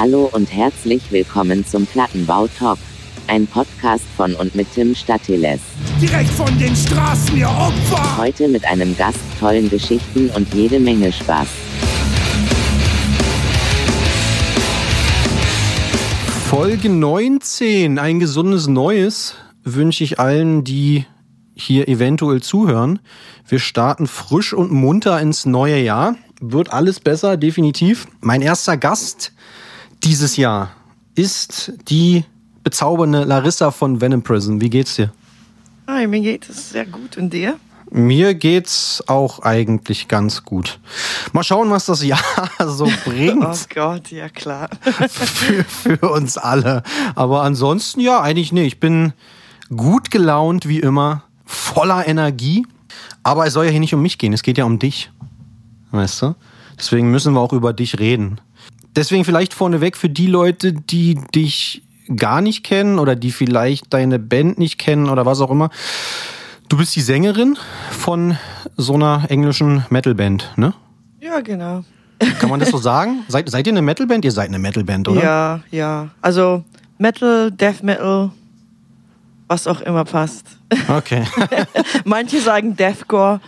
Hallo und herzlich willkommen zum Plattenbau Talk. Ein Podcast von und mit Tim Statiles. Direkt von den Straßen, ihr Opfer! Heute mit einem Gast, tollen Geschichten und jede Menge Spaß. Folge 19, ein gesundes Neues, wünsche ich allen, die hier eventuell zuhören. Wir starten frisch und munter ins neue Jahr. Wird alles besser, definitiv. Mein erster Gast dieses Jahr ist die bezaubernde Larissa von Venom Prison. Wie geht's dir? Hi, mir geht es sehr gut. Und dir? Mir geht's auch eigentlich ganz gut. Mal schauen, was das Jahr so bringt. Oh Gott, ja klar. für, für uns alle. Aber ansonsten ja, eigentlich nee. Ich bin gut gelaunt wie immer, voller Energie. Aber es soll ja hier nicht um mich gehen, es geht ja um dich. Weißt du? Deswegen müssen wir auch über dich reden. Deswegen vielleicht vorneweg für die Leute, die dich gar nicht kennen oder die vielleicht deine Band nicht kennen oder was auch immer. Du bist die Sängerin von so einer englischen Metalband, ne? Ja, genau. Kann man das so sagen? Seid, seid ihr eine Metalband? Ihr seid eine Metalband, oder? Ja, ja. Also Metal, Death Metal, was auch immer passt. Okay. Manche sagen Deathcore.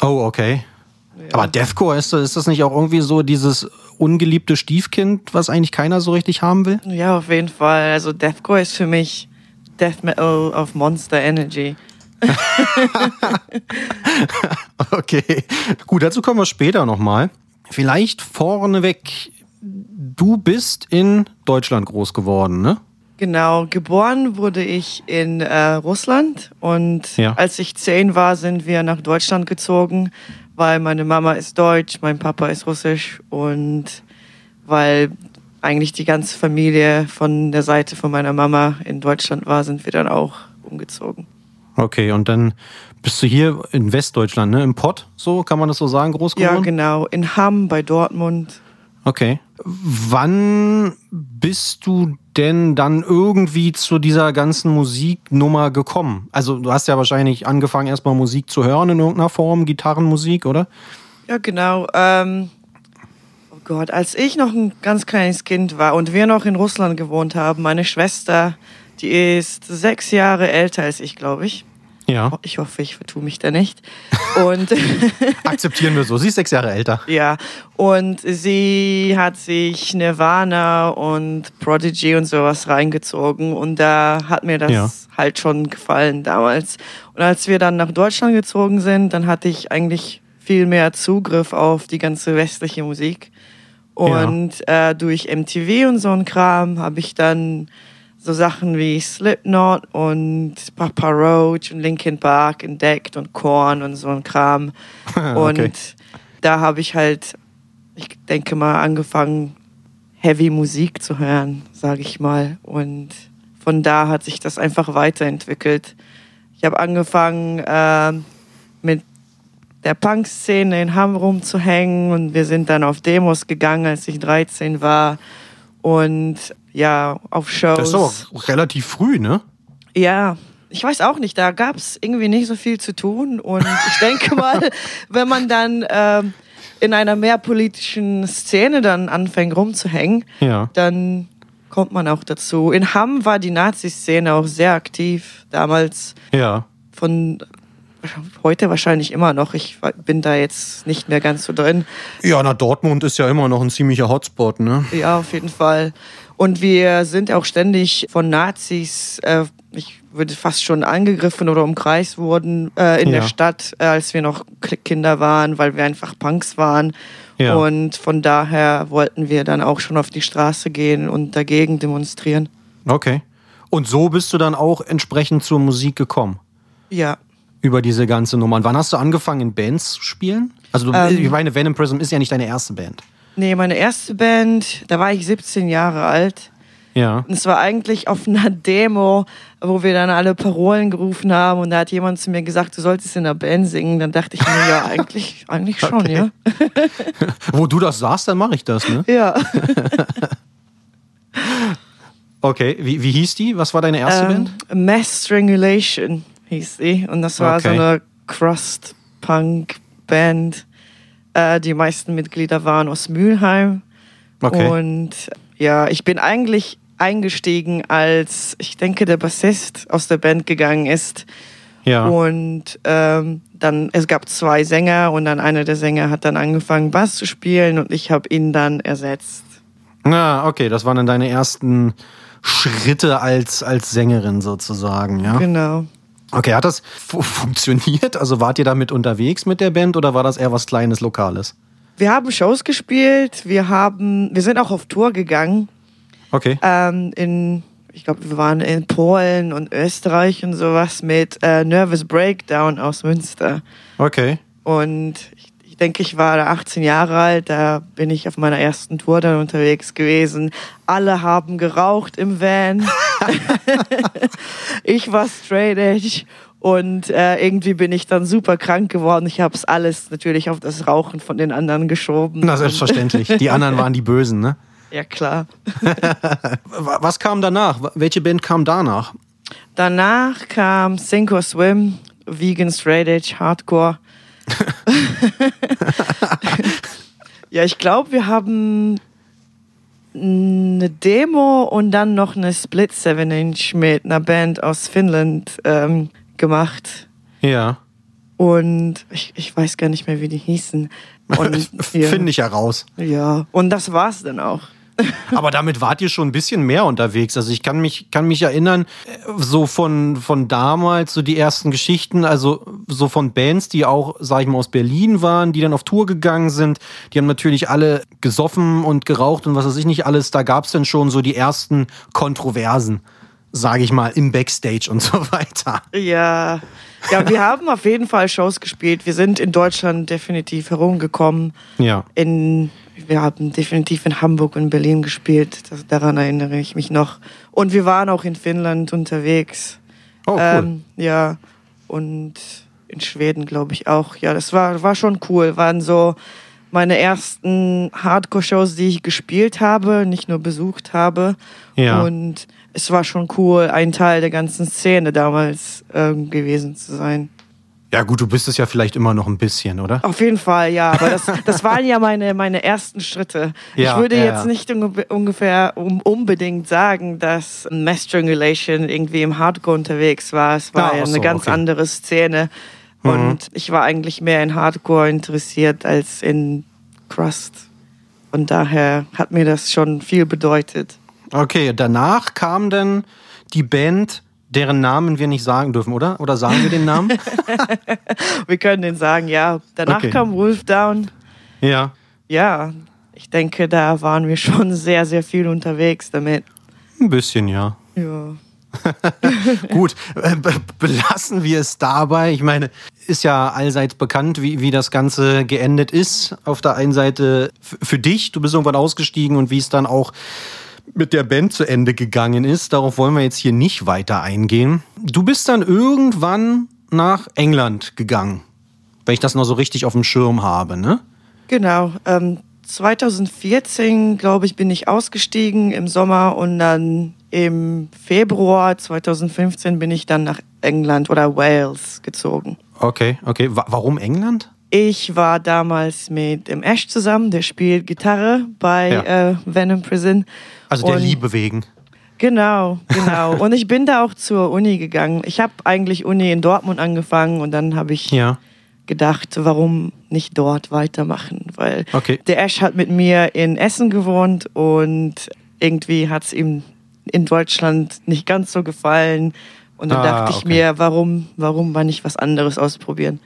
Oh, okay. Aber Deathcore, ist, ist das nicht auch irgendwie so dieses ungeliebte Stiefkind, was eigentlich keiner so richtig haben will? Ja, auf jeden Fall. Also Deathcore ist für mich Death Metal auf Monster Energy. okay, gut, dazu kommen wir später nochmal. Vielleicht vorneweg, du bist in Deutschland groß geworden, ne? Genau, geboren wurde ich in äh, Russland und Ja. als ich zehn war, sind wir nach Deutschland gezogen, weil meine Mama ist deutsch, mein Papa ist russisch und weil eigentlich die ganze Familie von der Seite von meiner Mama in Deutschland war, sind wir dann auch umgezogen. Okay, und dann bist du hier in Westdeutschland, ne? Im Pott, so kann man das so sagen, groß geworden? Ja, genau, in Hamm bei Dortmund. Okay. Wann bist du denn dann irgendwie zu dieser ganzen Musiknummer gekommen? Also du hast ja wahrscheinlich angefangen, erstmal Musik zu hören in irgendeiner Form, Gitarrenmusik, oder? Ja, genau. Ähm, oh Gott, als ich noch ein ganz kleines Kind war und wir noch in Russland gewohnt haben, meine Schwester, die ist sechs Jahre älter als ich, glaube ich. Ja. Ich hoffe, ich vertue mich da nicht. Und Akzeptieren wir so. Sie ist sechs Jahre älter. ja, und sie hat sich Nirvana und Prodigy und sowas reingezogen und da hat mir das Ja. halt schon gefallen damals. Und als wir dann nach Deutschland gezogen sind, dann hatte ich eigentlich viel mehr Zugriff auf die ganze westliche Musik. Und äh, durch MTV und so ein Kram habe ich dann so Sachen wie Slipknot und Papa Roach und Linkin Park entdeckt und Korn und so ein Kram. Okay. Und da habe ich halt, ich denke mal, angefangen, Heavy Musik zu hören, sage ich mal. Und von da hat sich das einfach weiterentwickelt. Ich habe angefangen ähm, mit der Punk-Szene in Hamm rumzuhängen und wir sind dann auf Demos gegangen, als ich 13 war. Und ja, auf Shows. Das ist auch relativ früh, ne? Ja, ich weiß auch nicht, da gab es irgendwie nicht so viel zu tun. Und ich denke mal, wenn man dann ähm, in einer mehr politischen Szene dann anfängt rumzuhängen, Ja. dann kommt man auch dazu. In Hamm war die Nazi-Szene auch sehr aktiv damals. Ja. Von heute wahrscheinlich immer noch. Ich bin da jetzt nicht mehr ganz so drin. Ja, na, Dortmund ist ja immer noch ein ziemlicher Hotspot, ne? Ja, auf jeden Fall. Und wir sind auch ständig von Nazis, äh, ich würde fast schon angegriffen oder umkreist wurden äh, in Ja. der Stadt, äh, als wir noch Kinder waren, weil wir einfach Punks waren. Ja. Und von daher wollten wir dann auch schon auf die Straße gehen und dagegen demonstrieren. Okay. Und so bist du dann auch entsprechend zur Musik gekommen? Ja. Über diese ganze Nummer. Und wann hast du angefangen, in Bands zu spielen? Also, du, Ähm. ich meine, Venom Prism ist ja nicht deine erste Band. Nee, meine erste Band, da war ich 17 Jahre alt. Ja. Und es war eigentlich auf einer Demo, wo wir dann alle Parolen gerufen haben und da hat jemand zu mir gesagt, du solltest in einer Band singen. Dann dachte ich mir, ja, eigentlich, eigentlich schon, Okay. ja. Wo du das sagst, dann mache ich das, ne? Ja. Okay. Wie, wie hieß die? Was war deine erste Band? Ähm, Mass Strangulation hieß sie. Und das war so Okay. eine Crust-Punk-Band. Äh, die meisten Mitglieder waren aus Mülheim. Okay. Und Ja, ich bin eigentlich eingestiegen, als ich denke, der Bassist aus der Band gegangen ist. Ja. Und ähm, dann, es gab zwei Sänger und dann einer der Sänger hat dann angefangen, Bass zu spielen und ich habe ihn dann ersetzt. Na, okay, das waren dann deine ersten Schritte als, als Sängerin sozusagen, ja? Genau. Okay, hat das fu- funktioniert? Also wart ihr damit unterwegs mit der Band oder war das eher was Kleines, Lokales? Wir haben Shows gespielt, wir haben, wir sind auch auf Tour gegangen. Okay. Ähm, in, ich glaube, wir waren in Polen und Österreich und sowas mit äh, Nervous Breakdown aus Münster. Okay. Und ich, ich denke, ich war da 18 Jahre alt, da bin ich auf meiner ersten Tour dann unterwegs gewesen. Alle haben geraucht im Van. ich war straight edge. Und äh, irgendwie bin ich dann super krank geworden. Ich habe es alles natürlich auf das Rauchen von den anderen geschoben. Na, selbstverständlich. Die anderen waren die Bösen, ne? Ja, klar. Wa- Was kam danach? Welche Band kam danach? Danach kam Sink or Swim, Vegan Straight Edge, Hardcore. Ja, ich glaube, wir haben eine Demo und dann noch eine Split 7 Inch mit einer Band aus Finnland ähm, gemacht. Ja. Und ich, ich weiß gar nicht mehr, wie die hießen. Und, ja, Finde ich heraus. Ja, und das war's dann auch. Aber damit wart ihr schon ein bisschen mehr unterwegs. Also ich kann mich, kann mich erinnern, äh, so von, von damals, so die ersten Geschichten, also so von Bands, die auch, sag ich mal, aus Berlin waren, die dann auf Tour gegangen sind. Die haben natürlich alle gesoffen und geraucht und was weiß ich nicht alles. Da gab's dann schon so die ersten Kontroversen, sage ich mal, im Backstage und so weiter. Ja, ja, wir haben auf jeden Fall Shows gespielt. Wir sind in Deutschland definitiv herumgekommen. Ja. In, wir haben definitiv in Hamburg und Berlin gespielt. Das, daran erinnere ich mich noch. Und wir waren auch in Finnland unterwegs. Oh, cool. Ähm, ja, und in Schweden, glaube ich, auch. Ja, das war, war schon cool. Waren so meine ersten Hardcore-Shows, die ich gespielt habe, nicht nur besucht habe. Ja. Und es war schon cool, ein Teil der ganzen Szene damals ähm, gewesen zu sein. Ja gut, du bist es ja vielleicht immer noch ein bisschen, oder? Auf jeden Fall, ja. Aber das, das waren ja meine, meine ersten Schritte. Ja, ich würde ja, jetzt ja. nicht unge ungefähr um, unbedingt sagen, dass Mass Strangulation irgendwie im Hardcore unterwegs war. Es war ja ach eine so, ganz okay. Mhm. andere Szene. Und ich war eigentlich mehr in Hardcore interessiert als in Crust. Und daher hat mir das schon viel bedeutet. Okay, danach kam dann die Band, deren Namen wir nicht sagen dürfen, oder? Oder sagen wir den Namen? Wir können den sagen, ja. Danach Okay. kam Wolf Down. ja. Ja, ich denke, da waren wir schon sehr, sehr viel unterwegs damit. Ein bisschen, ja. Ja. Gut, äh, be belassen wir es dabei. Ich meine, ist ja allseits bekannt, wie, wie das Ganze geendet ist. Auf der einen Seite für dich, du bist irgendwann ausgestiegen und wie es dann auch mit der Band zu Ende gegangen ist. Darauf wollen wir jetzt hier nicht weiter eingehen. Du bist dann irgendwann nach England gegangen, wenn ich das noch so richtig auf dem Schirm habe, ne? Genau. Ähm, 2014, glaube ich, bin ich ausgestiegen im Sommer und dann im Februar 2015 bin ich dann nach England oder Wales gezogen. Okay, okay. Wa warum England? Ich war damals mit dem Ash zusammen, der spielt Gitarre bei Ja. äh, Venom Prison. Also der Und- Liebe wegen. Genau, genau. und ich bin da auch zur Uni gegangen. Ich habe eigentlich Uni in Dortmund angefangen und dann habe ich Ja. gedacht, warum nicht dort weitermachen? Weil Okay. der Ash hat mit mir in Essen gewohnt und irgendwie hat es ihm in Deutschland nicht ganz so gefallen. Und dann Ah, dachte ich okay. mir, warum, warum mal nicht was anderes ausprobieren?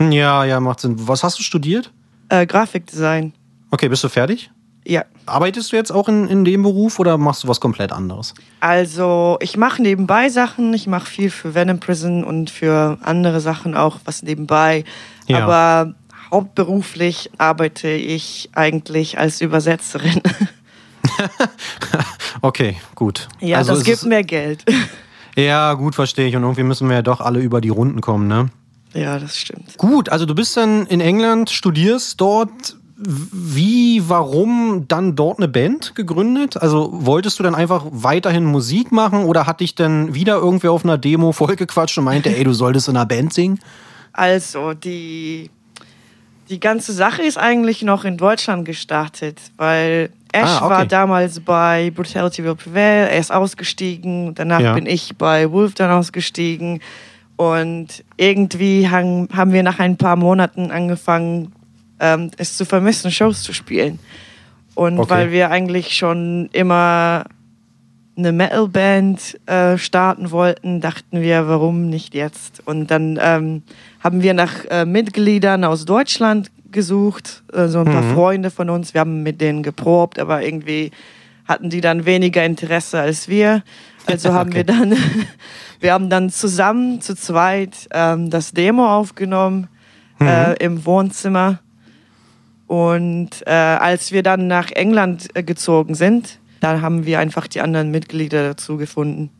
Ja, ja, macht Sinn. Was hast du studiert? Äh, Grafikdesign, Okay, bist du fertig? ja. Arbeitest du jetzt auch in, in dem Beruf oder machst du was komplett anderes? Also ich mache nebenbei Sachen, ich mache viel für Venom Prison und für andere Sachen auch was nebenbei. Ja. Aber hauptberuflich arbeite ich eigentlich als Übersetzerin. Okay, gut. ja, also das gibt mehr Geld. Ja, gut, verstehe ich. Und irgendwie müssen wir ja doch alle über die Runden kommen, ne? Ja, das stimmt. Gut, also du bist dann in England, studierst dort. Wie, warum dann dort eine Band gegründet? Also wolltest du dann einfach weiterhin Musik machen oder hat dich dann wieder irgendwer auf einer Demo vollgequatscht und meinte, ey, du solltest in einer Band singen? Also, die, die ganze Sache ist eigentlich noch in Deutschland gestartet, weil Ash Ah, okay. war damals bei Brutality Will Prevail, er ist ausgestiegen, danach Ja. bin ich bei Wolf dann ausgestiegen und irgendwie haben, haben wir nach ein paar Monaten angefangen, ähm, es zu vermissen, Shows zu spielen. Und Okay. weil wir eigentlich schon immer eine Metalband äh, starten wollten, dachten wir, warum nicht jetzt? Und dann ähm, haben wir nach äh, Mitgliedern aus Deutschland gesucht, äh, so ein paar Freunde von uns. Wir haben mit denen geprobt, aber irgendwie hatten die dann weniger Interesse als wir. Also haben wir dann, wir haben dann zusammen zu zweit ähm, das Demo aufgenommen äh, im Wohnzimmer. Und äh, als wir dann nach England äh, gezogen sind, dann haben wir einfach die anderen Mitglieder dazu gefunden.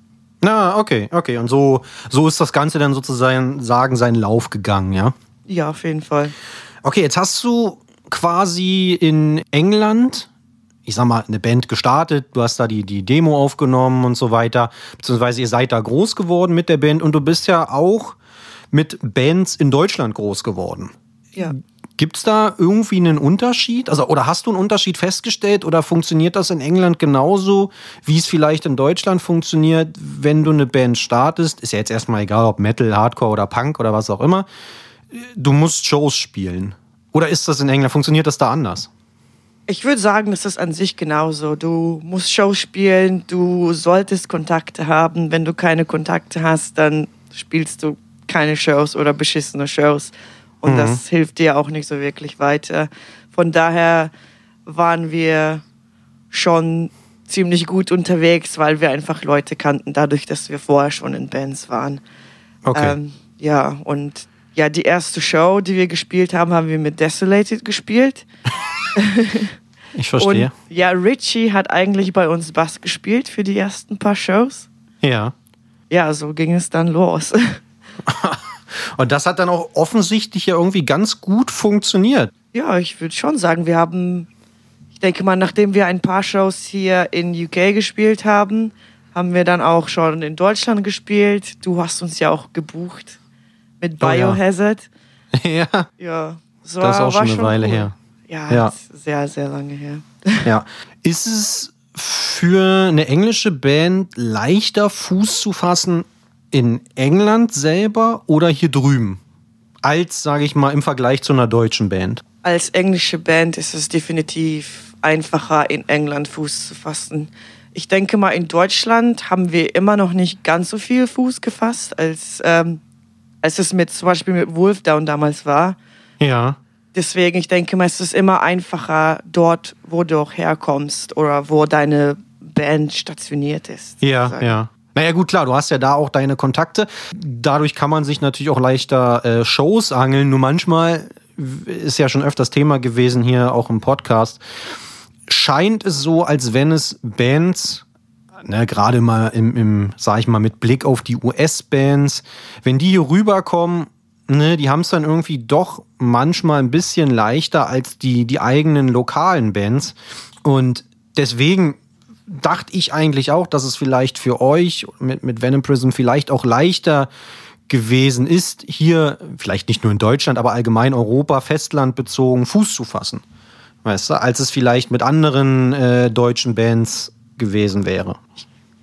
Na, okay, okay. Und so, so ist das Ganze dann sozusagen sagen, seinen Lauf gegangen, ja? Ja, auf jeden Fall. Okay, jetzt hast du quasi in England, ich sag mal, eine Band gestartet, du hast da die, die Demo aufgenommen und so weiter, beziehungsweise ihr seid da groß geworden mit der Band und du bist ja auch mit Bands in Deutschland groß geworden. Ja. Gibt es da irgendwie einen Unterschied? Also, oder hast du einen Unterschied festgestellt oder funktioniert das in England genauso, wie es vielleicht in Deutschland funktioniert, wenn du eine Band startest? Ist ja jetzt erstmal egal, ob Metal, Hardcore oder Punk oder was auch immer. Du musst Shows spielen. Oder ist das in England, funktioniert das da anders? Ich würde sagen, das ist an sich genauso. Du musst Show spielen, du solltest Kontakte haben. Wenn du keine Kontakte hast, dann spielst du keine Shows oder beschissene Shows. Und das hilft dir auch nicht so wirklich weiter. Von daher waren wir schon ziemlich gut unterwegs, weil wir einfach Leute kannten, dadurch, dass wir vorher schon in Bands waren. Okay. Ähm, ja, und ja, die erste Show, die wir gespielt haben, haben wir mit Desolated gespielt. ich verstehe. Und ja, Richie hat eigentlich bei uns Bass gespielt für die ersten paar Shows. ja. Ja, so ging es dann los. Und das hat dann auch offensichtlich ja irgendwie ganz gut funktioniert. ja, ich würde schon sagen, wir haben, ich denke mal, nachdem wir ein paar Shows hier in UK gespielt haben, haben wir dann auch schon in Deutschland gespielt. Du hast uns ja auch gebucht mit Oh ja. Biohazard. ja. Ja, so Das ist auch schon eine Weile her. Ja, Ja. das ist sehr, sehr lange her. Ja. Ist es für eine englische Band leichter, Fuß zu fassen in England selber oder hier drüben? Als, sage ich mal, im Vergleich zu einer deutschen Band. als englische Band ist es definitiv einfacher, in England Fuß zu fassen. Ich denke mal, in Deutschland haben wir immer noch nicht ganz so viel Fuß gefasst, als, ähm, als es mit zum Beispiel mit Wolfdown damals war. Ja. Deswegen, ich denke mal, es ist immer einfacher dort, wo du auch herkommst oder wo deine Band stationiert ist. Ja, sozusagen. ja. Naja, gut, klar, du hast ja da auch deine Kontakte. Dadurch kann man sich natürlich auch leichter äh, Shows angeln. Nur manchmal ist ja schon öfters Thema gewesen hier auch im Podcast. Scheint es so, als wenn es Bands, ne, gerade mal im, im, sag ich mal, mit Blick auf die US-Bands, wenn die hier rüberkommen, ne, die haben es dann irgendwie doch manchmal ein bisschen leichter als die, die eigenen lokalen Bands. Und deswegen dachte ich eigentlich auch, dass es vielleicht für euch mit, mit Venom Prism vielleicht auch leichter gewesen ist, hier, vielleicht nicht nur in Deutschland, aber allgemein Europa, Festland bezogen, Fuß zu fassen. Weißt du, als es vielleicht mit anderen äh, deutschen Bands gewesen wäre.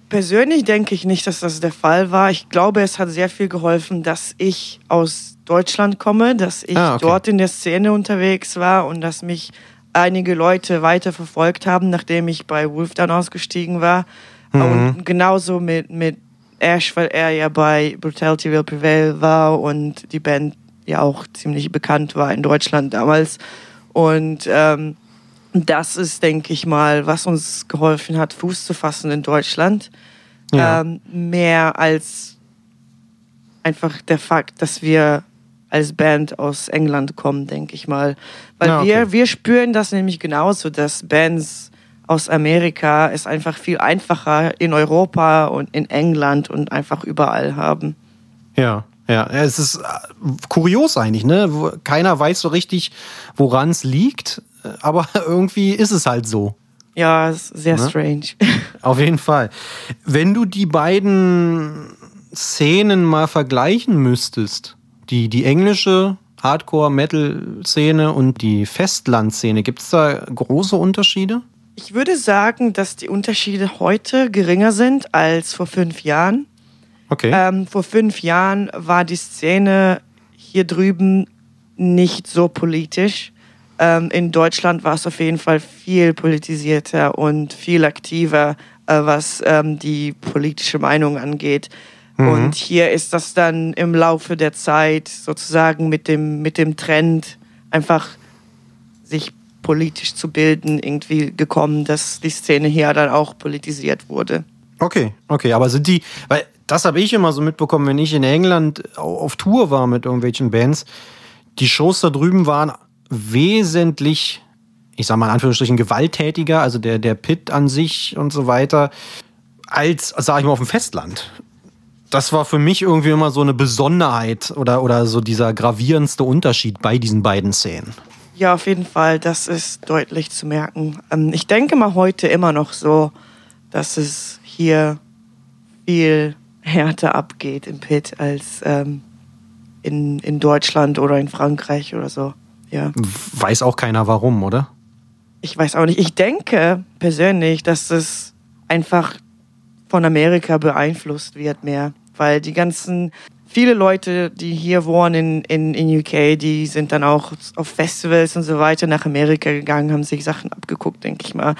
Persönlich denke ich nicht, dass das der Fall war. Ich glaube, es hat sehr viel geholfen, dass ich aus Deutschland komme, dass ich Ah, okay. dort in der Szene unterwegs war und dass mich einige Leute weiter verfolgt haben, nachdem ich bei Wolf dann ausgestiegen war. Mhm. Und genauso mit, mit Ash, weil er ja bei Brutality Will Prevail war und die Band ja auch ziemlich bekannt war in Deutschland damals. Und ähm, das ist, denke ich mal, was uns geholfen hat, Fuß zu fassen in Deutschland. Ja. Ähm, mehr als einfach der Fakt, dass wir als Band aus England kommen, denke ich mal. Weil Ja, okay. wir, wir spüren das nämlich genauso, dass Bands aus Amerika es einfach viel einfacher in Europa und in England und einfach überall haben. Ja, ja. Es ist äh, kurios eigentlich, ne? Keiner weiß so richtig, woran es liegt, äh, aber irgendwie ist es halt so. Ja, ist sehr Ne? strange. Auf jeden Fall. Wenn du die beiden Szenen mal vergleichen müsstest, die, die englische Hardcore-Metal-Szene und die Festland-Szene, gibt es da große Unterschiede? Ich würde sagen, dass die Unterschiede heute geringer sind als vor fünf Jahren. Okay. Ähm, vor fünf Jahren war die Szene hier drüben nicht so politisch. Ähm, in Deutschland war es auf jeden Fall viel politisierter und viel aktiver, äh, was ähm, die politische Meinung angeht. Mhm. Und hier ist das dann im Laufe der Zeit sozusagen mit dem, mit dem Trend einfach sich politisch zu bilden irgendwie gekommen, dass die Szene hier dann auch politisiert wurde. Okay, okay, aber sind die, weil das habe ich immer so mitbekommen, wenn ich in England auf Tour war mit irgendwelchen Bands, die Shows da drüben waren wesentlich, ich sag mal in Anführungsstrichen, gewalttätiger, also der, der Pit an sich und so weiter, als, sag ich mal, auf dem Festland. Das war für mich irgendwie immer so eine Besonderheit oder, oder so dieser gravierendste Unterschied bei diesen beiden Szenen. Ja, auf jeden Fall, das ist deutlich zu merken. Ähm, ich denke mal heute immer noch so, dass es hier viel härter abgeht im Pit als ähm, in, in Deutschland oder in Frankreich oder so. Ja. Weiß auch keiner warum, oder? Ich weiß auch nicht. Ich denke persönlich, dass es einfach von Amerika beeinflusst wird mehr, weil die ganzen viele Leute, die hier wohnen in, in, in UK, die sind dann auch auf Festivals und so weiter nach Amerika gegangen, haben sich Sachen abgeguckt, denke ich mal.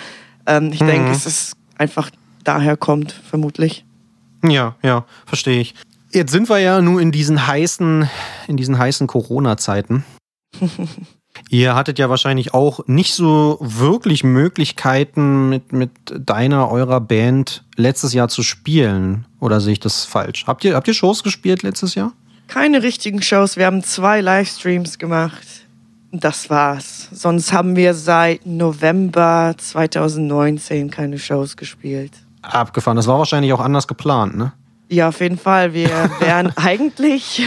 Ähm, ich Mhm. denke, es ist einfach daher kommt, vermutlich. Ja, ja, verstehe ich. Jetzt sind wir ja nun in diesen heißen, in diesen heißen Corona-Zeiten. Ihr hattet ja wahrscheinlich auch nicht so wirklich Möglichkeiten mit, mit deiner, eurer Band letztes Jahr zu spielen. Oder sehe ich das falsch? Habt ihr, habt ihr Shows gespielt letztes Jahr? Keine richtigen Shows. Wir haben zwei Livestreams gemacht. Das war's. Sonst haben wir seit November 2019 keine Shows gespielt. Abgefahren. Das war wahrscheinlich auch anders geplant, ne? Ja, auf jeden Fall. Wir wären eigentlich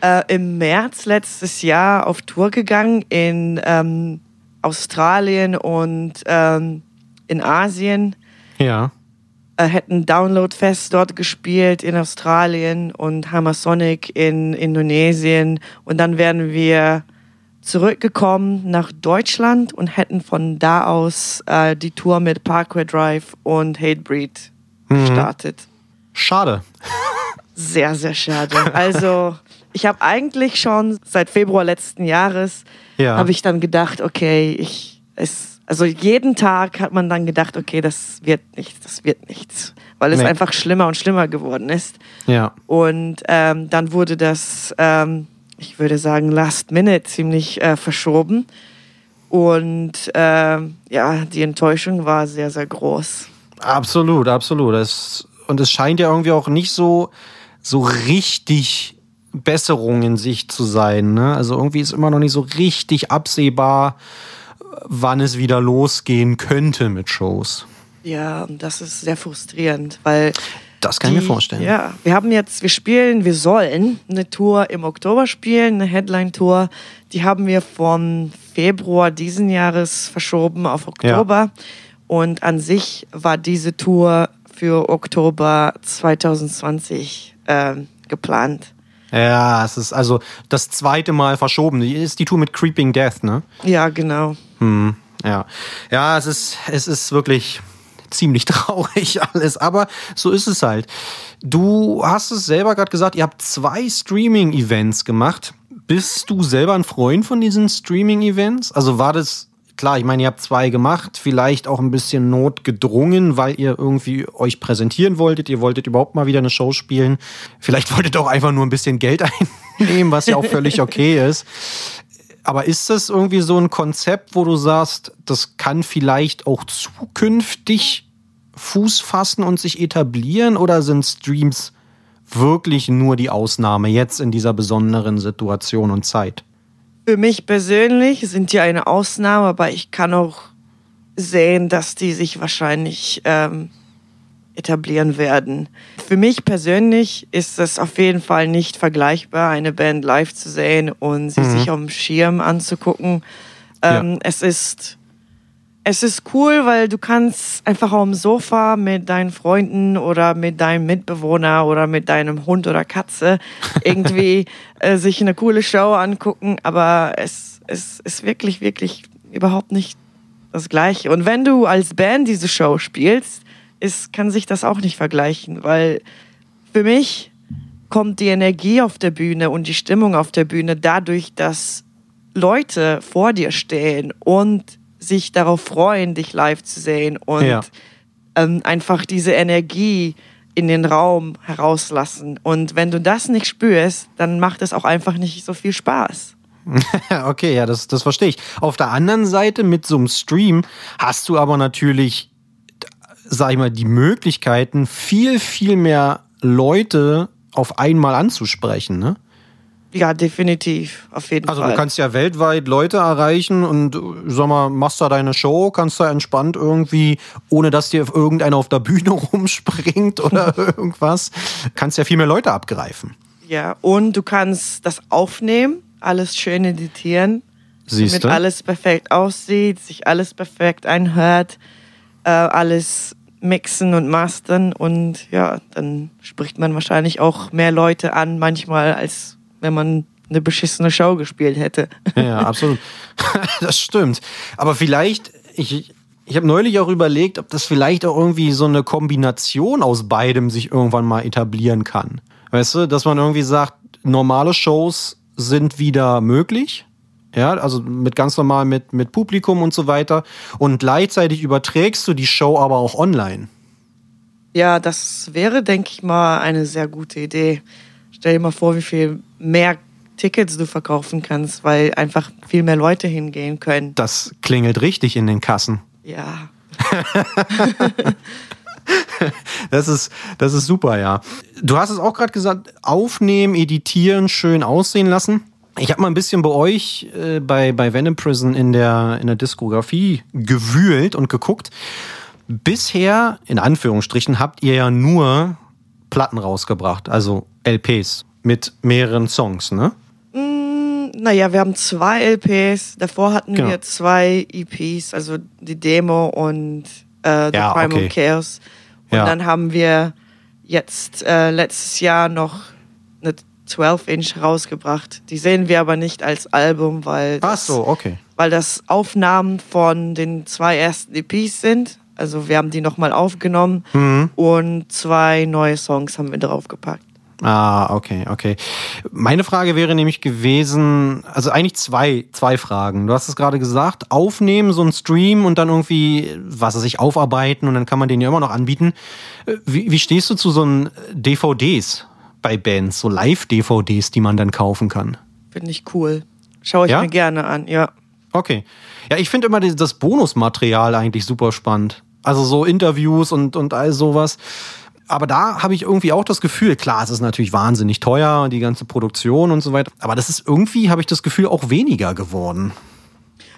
äh, im März letztes Jahr auf Tour gegangen in ähm, Australien und ähm, in Asien. Ja. Äh, hätten Download-Fest dort gespielt in Australien und Hammer Sonic in Indonesien. Und dann wären wir zurückgekommen nach Deutschland und hätten von da aus äh, die Tour mit Parkway Drive und Hatebreed gestartet. Schade. Sehr, sehr schade. Also, ich habe eigentlich schon seit Februar letzten Jahres Ja. habe ich dann gedacht, okay, ich es also jeden Tag hat man dann gedacht, okay, das wird nichts, das wird nichts, weil es Nee. einfach schlimmer und schlimmer geworden ist. Ja. Und ähm, dann wurde das, ähm, ich würde sagen, last minute ziemlich äh, verschoben. Und ähm, ja, die Enttäuschung war sehr, sehr groß. Absolut, absolut. Das, und es scheint ja irgendwie auch nicht so, so richtig Besserung in sich zu sein. Ne? Also irgendwie ist immer noch nicht so richtig absehbar, wann es wieder losgehen könnte mit Shows. Ja, und das ist sehr frustrierend, weil Das kann ich mir die- vorstellen. Ja, wir haben jetzt, wir spielen, wir sollen eine Tour im Oktober spielen, eine Headline-Tour. Die haben wir vom Februar diesen Jahres verschoben auf Oktober. Und an sich war diese Tour für Oktober 2020 ähm, geplant. Ja, es ist also das zweite Mal verschoben. Die ist die Tour mit Creeping Death, ne? Ja, genau. Hm, ja. Ja, es ist, es ist wirklich ziemlich traurig alles, aber so ist es halt. Du hast es selber gerade gesagt, ihr habt zwei Streaming-Events gemacht. Bist du selber ein Freund von diesen Streaming-Events? Also war das, klar, ich meine, ihr habt zwei gemacht, vielleicht auch ein bisschen notgedrungen, weil ihr irgendwie euch präsentieren wolltet, ihr wolltet überhaupt mal wieder eine Show spielen. Vielleicht wolltet auch einfach nur ein bisschen Geld einnehmen, was ja auch völlig okay ist. Aber ist das irgendwie so ein Konzept, wo du sagst, das kann vielleicht auch zukünftig Fuß fassen und sich etablieren? Oder sind Streams wirklich nur die Ausnahme jetzt in dieser besonderen Situation und Zeit? Für mich persönlich sind die eine Ausnahme, aber ich kann auch sehen, dass die sich wahrscheinlich ähm, etablieren werden. Für mich persönlich ist es auf jeden Fall nicht vergleichbar, eine Band live zu sehen und sie sich am Schirm anzugucken. Ähm, Ja. Es ist es ist cool, weil du kannst einfach auf dem Sofa mit deinen Freunden oder mit deinem Mitbewohner oder mit deinem Hund oder Katze irgendwie äh, sich eine coole Show angucken, aber es, es ist wirklich, wirklich überhaupt nicht das Gleiche. Und wenn du als Band diese Show spielst, ist, kann sich das auch nicht vergleichen, weil für mich kommt die Energie auf der Bühne und die Stimmung auf der Bühne dadurch, dass Leute vor dir stehen und sich darauf freuen, dich live zu sehen und Ja. ähm, einfach diese Energie in den Raum herauslassen. Und wenn du das nicht spürst, dann macht es auch einfach nicht so viel Spaß. Okay, ja, das, das verstehe ich. Auf der anderen Seite mit so einem Stream hast du aber natürlich, sag ich mal, die Möglichkeiten, viel, viel mehr Leute auf einmal anzusprechen, ne? Ja, definitiv, auf jeden Also Fall. du kannst ja weltweit Leute erreichen und äh, sag mal, machst da deine Show, kannst da entspannt irgendwie, ohne dass dir irgendeiner auf der Bühne rumspringt oder irgendwas, kannst ja viel mehr Leute abgreifen. Ja, und du kannst das aufnehmen, alles schön editieren, Siehst damit alles perfekt aussieht, sich alles perfekt einhört, äh, alles mixen und mastern und ja, dann spricht man wahrscheinlich auch mehr Leute an manchmal, als wenn man eine beschissene Show gespielt hätte. Ja, absolut. das stimmt. Aber vielleicht, ich, ich habe neulich auch überlegt, ob das vielleicht auch irgendwie so eine Kombination aus beidem sich irgendwann mal etablieren kann. Weißt du, dass man irgendwie sagt, normale Shows sind wieder möglich. Ja, also mit ganz normal mit, mit Publikum und so weiter. Und gleichzeitig überträgst du die Show aber auch online. Ja, das wäre, denke ich mal, eine sehr gute Idee. Stell dir mal vor, wie viel mehr Tickets du verkaufen kannst, weil einfach viel mehr Leute hingehen können. Das klingelt richtig in den Kassen. Ja, Das ist, das ist super, ja. Du hast es auch gerade gesagt, aufnehmen, editieren, schön aussehen lassen. Ich habe mal ein bisschen bei euch äh, bei, bei Venom Prison in der, in der Diskografie gewühlt und geguckt. Bisher, in Anführungsstrichen, habt ihr ja nur Platten rausgebracht, also LPs mit mehreren Songs, ne? naja, wir haben zwei LPs. Davor hatten Genau. wir zwei EPs, also die Demo und äh, The Ja, Primal okay. Chaos. Und Ja. dann haben wir jetzt äh, letztes Jahr noch eine 12-Inch rausgebracht. Die sehen wir aber nicht als Album, weil Ach das, so, okay. weil das Aufnahmen von den zwei ersten EPs sind. Also wir haben die nochmal aufgenommen Mhm. und zwei neue Songs haben wir draufgepackt. Ah, okay, okay. Meine Frage wäre nämlich gewesen, also eigentlich zwei, zwei Fragen. Du hast es gerade gesagt, aufnehmen, so ein Stream und dann irgendwie, was weiß ich, aufarbeiten und dann kann man den ja immer noch anbieten. Wie, wie stehst du zu so einen DVDs bei Bands, so Live-DVDs, die man dann kaufen kann? Finde ich cool. Schaue ich Ja? mir gerne an, ja. Okay. Ja, ich finde immer das Bonusmaterial eigentlich super spannend. Also so Interviews und, und all sowas. Aber da habe ich irgendwie auch das Gefühl, klar, es ist natürlich wahnsinnig teuer, die ganze Produktion und so weiter. Aber das ist irgendwie, habe ich das Gefühl, auch weniger geworden.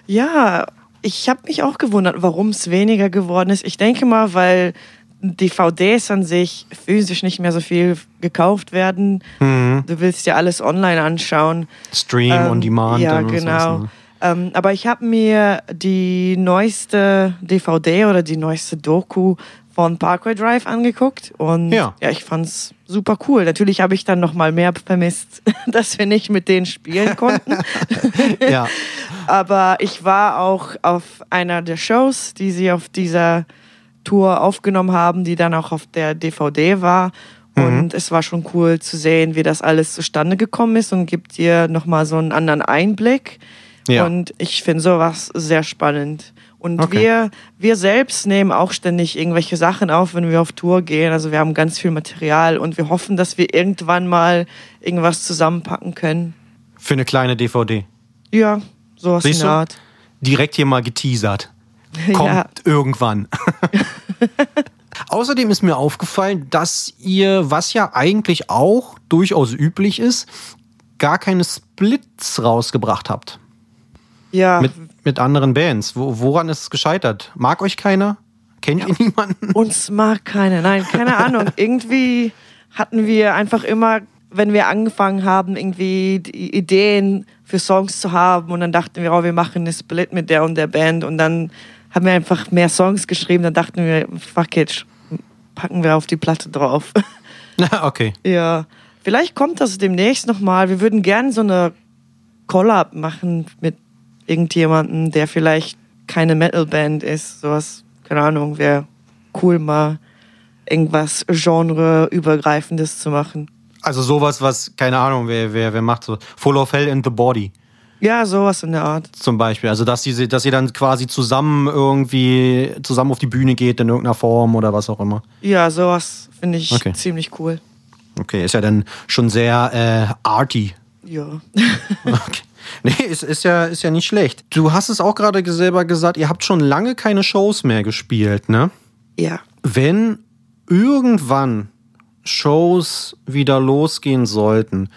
Ja, ich habe mich auch gewundert, warum es weniger geworden ist. Ich denke mal, weil DVDs an sich physisch nicht mehr so viel gekauft werden. Mhm. Du willst dir alles online anschauen. Stream Ähm, on Demand. Ja, und was, genau. ne? Ähm, aber ich habe mir die neueste DVD oder die neueste Doku von Parkway Drive angeguckt und Ja. ja, ich fand's super cool. Natürlich habe ich dann noch mal mehr vermisst, dass wir nicht mit denen spielen konnten. Ja, Aber ich war auch auf einer der Shows, die sie auf dieser Tour aufgenommen haben, die dann auch auf der DVD war. Und es war schon cool zu sehen, wie das alles zustande gekommen ist und gibt dir nochmal so einen anderen Einblick. Ja. Und ich finde sowas sehr spannend. Und Okay. wir, wir selbst nehmen auch ständig irgendwelche Sachen auf, wenn wir auf Tour gehen. Also wir haben ganz viel Material und wir hoffen, dass wir irgendwann mal irgendwas zusammenpacken können. für eine kleine DVD. Ja, sowas Siehst in der? Art. Direkt hier mal geteasert. Kommt Ja. irgendwann. Außerdem ist mir aufgefallen, dass ihr, was ja eigentlich auch durchaus üblich ist, gar keine Splits rausgebracht habt. Ja, Mit, mit anderen Bands. Wo, woran ist es gescheitert? Mag euch keiner? Kennt ihr niemanden? uns mag keiner. Nein, keine Ahnung. irgendwie hatten wir einfach immer, wenn wir angefangen haben, irgendwie Ideen für Songs zu haben und dann dachten wir, oh, wir machen eine Split mit der und der Band und dann haben wir einfach mehr Songs geschrieben. Dann dachten wir, fuck it, packen wir auf die Platte drauf. okay. ja, vielleicht kommt das demnächst nochmal. Wir würden gerne so eine Collab machen mit irgendjemandem, der vielleicht keine Metal-Band ist. Sowas, keine Ahnung, wäre cool mal irgendwas genreübergreifendes zu machen. Also sowas, was, keine Ahnung, wer, wer, wer macht so. Full of Hell in the Body Ja, sowas in der Art. zum Beispiel. Also dass, sie, dass ihr dann quasi zusammen irgendwie zusammen auf die Bühne geht in irgendeiner Form oder was auch immer. Ja, sowas finde ich Okay. ziemlich cool. Okay, ist ja dann schon sehr äh, arty. Ja. Okay. Nee, ist, ist, ja, ist ja nicht schlecht. Du hast es auch gerade selber gesagt, ihr habt schon lange keine Shows mehr gespielt, ne? ja. Wenn irgendwann Shows wieder losgehen sollten,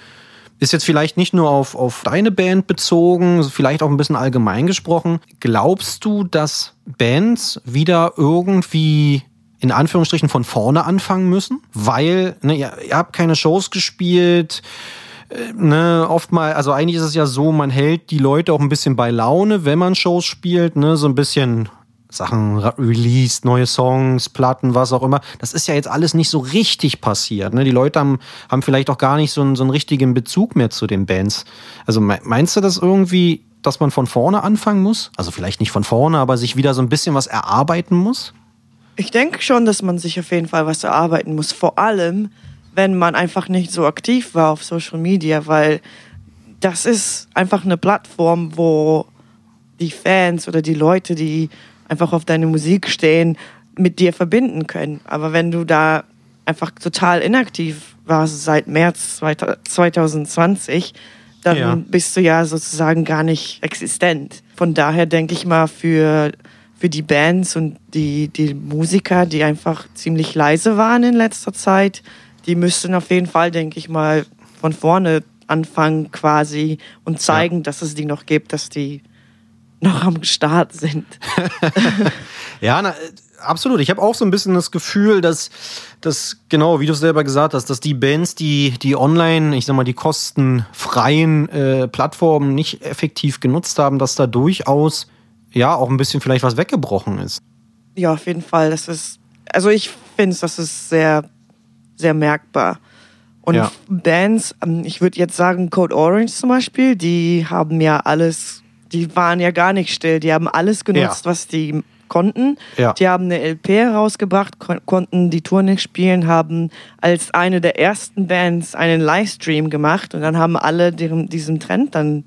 ist jetzt vielleicht nicht nur auf, auf deine Band bezogen, vielleicht auch ein bisschen allgemein gesprochen. Glaubst du, dass Bands wieder irgendwie in Anführungsstrichen von vorne anfangen müssen? Weil ne, ihr, ihr habt keine Shows gespielt, ne, oft also eigentlich ist es ja so, man hält die Leute auch ein bisschen bei Laune, wenn man Shows spielt, ne, so ein bisschen Sachen released, neue Songs, Platten, was auch immer. Das ist ja jetzt alles nicht so richtig passiert. Ne? Die Leute haben, haben vielleicht auch gar nicht so einen, so einen richtigen Bezug mehr zu den Bands. Also me- meinst du das irgendwie, dass man von vorne anfangen muss? Also vielleicht nicht von vorne, aber sich wieder so ein bisschen was erarbeiten muss? Ich denke schon, dass man sich auf jeden Fall was erarbeiten muss. Vor allem, wenn man einfach nicht so aktiv war auf Social Media, weil das ist einfach eine Plattform, wo die Fans oder die Leute, die einfach auf deine Musik stehen, mit dir verbinden können. Aber wenn du da einfach total inaktiv warst seit März 2020, dann Ja. bist du ja sozusagen gar nicht existent. Von daher denke ich mal, für, für die Bands und die, die Musiker, die einfach ziemlich leise waren in letzter Zeit, die müssten auf jeden Fall, denke ich mal, von vorne anfangen quasi und zeigen, dass es die noch gibt, dass die noch am Start sind. Ja, na, äh, absolut. Ich habe auch so ein bisschen das Gefühl, dass, dass genau, wie du es selber gesagt hast, dass die Bands, die, die online, ich sag mal, die kostenfreien äh, Plattformen nicht effektiv genutzt haben, dass da durchaus ja auch ein bisschen vielleicht was weggebrochen ist. Ja, auf jeden Fall. Das ist, also ich finde, das ist sehr, sehr merkbar. Und Ja. Bands, ähm, ich würde jetzt sagen, Code Orange zum Beispiel, die haben ja alles, die waren ja gar nicht still. Die haben alles genutzt, Ja. was die konnten. Ja. Die haben eine LP herausgebracht, kon konnten die Tour nicht spielen, haben als eine der ersten Bands einen Livestream gemacht und dann haben alle deren, diesem Trend dann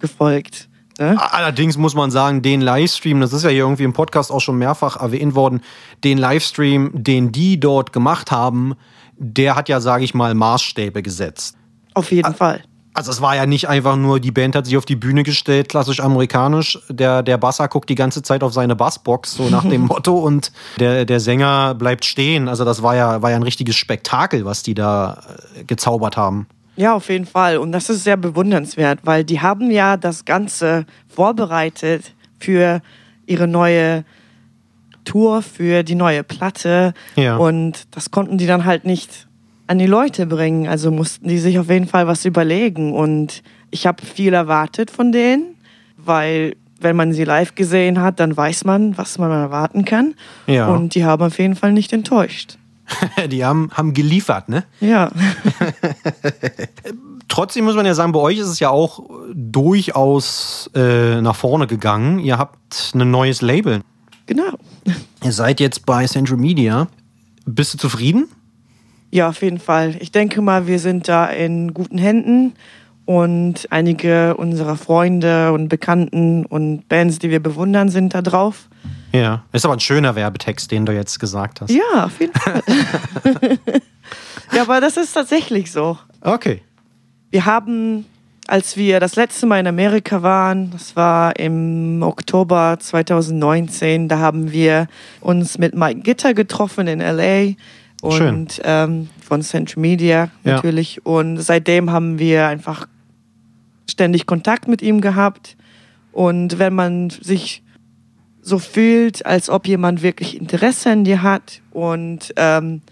gefolgt. Ne? Allerdings muss man sagen, den Livestream, das ist ja hier irgendwie im Podcast auch schon mehrfach erwähnt worden, den Livestream, den die dort gemacht haben, der hat ja, sage ich mal, Maßstäbe gesetzt. Auf jeden Fall. Also es war ja nicht einfach nur, die Band hat sich auf die Bühne gestellt, klassisch amerikanisch. Der, der Basser guckt die ganze Zeit auf seine Bassbox, so nach dem Motto, und der, der Sänger bleibt stehen. Also das war ja, war ja ein richtiges Spektakel, was die da äh, gezaubert haben. Ja, auf jeden Fall. Und das ist sehr bewundernswert, weil die haben ja das Ganze vorbereitet für ihre neue Tour, für die neue Platte. Ja. Und das konnten die dann halt nicht an die Leute bringen. Also mussten die sich auf jeden Fall was überlegen. Und ich habe viel erwartet von denen, weil wenn man sie live gesehen hat, dann weiß man, was man erwarten kann. Ja. Und die haben auf jeden Fall nicht enttäuscht. Die haben, haben geliefert, ne? Ja. Trotzdem muss man ja sagen, bei euch ist es ja auch durchaus äh, nach vorne gegangen. Ihr habt ein neues Label. genau. Ihr seid jetzt bei Central Media. Bist du zufrieden? Ja, auf jeden Fall. Ich denke mal, wir sind da in guten Händen und einige unserer Freunde und Bekannten und Bands, die wir bewundern, sind da drauf. Ja. Ist aber ein schöner Werbetext, den du jetzt gesagt hast. Ja, auf jeden Fall. ja, aber das ist tatsächlich so. Okay. Wir haben, als wir das letzte Mal in Amerika waren, das war im Oktober 2019, da haben wir uns mit Mike Gitter getroffen in LA und Schön. ähm, von Central Media Ja. natürlich. Und seitdem haben wir einfach ständig Kontakt mit ihm gehabt. Und wenn man sich so fühlt, als ob jemand wirklich Interesse an dir hat und ähm,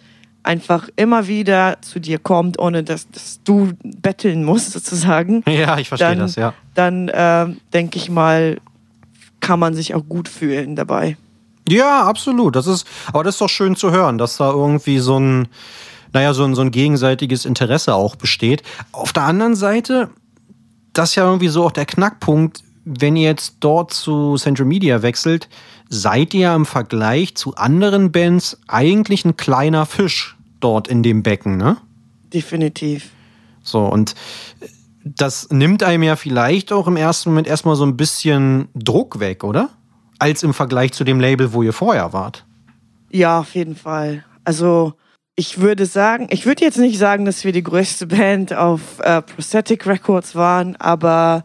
einfach immer wieder zu dir kommt, ohne dass, dass du betteln musst, sozusagen. Ja, ich verstehe dann, das, ja. Dann ähm, denke ich mal, kann man sich auch gut fühlen dabei. Ja, absolut. Das ist, aber das ist doch schön zu hören, dass da irgendwie so ein, naja, so ein, so ein gegenseitiges Interesse auch besteht. Auf der anderen Seite, das ist ja irgendwie so auch der Knackpunkt. wenn ihr jetzt dort zu Central Media wechselt, seid ihr im Vergleich zu anderen Bands eigentlich ein kleiner Fisch dort in dem Becken, ne? Definitiv. So, und das nimmt einem ja vielleicht auch im ersten Moment erstmal so ein bisschen Druck weg, oder? Als im Vergleich zu dem Label, wo ihr vorher wart. Ja, auf jeden Fall. Also ich würde sagen, ich würde jetzt nicht sagen, dass wir die größte Band auf äh, Prosthetic Records waren, aber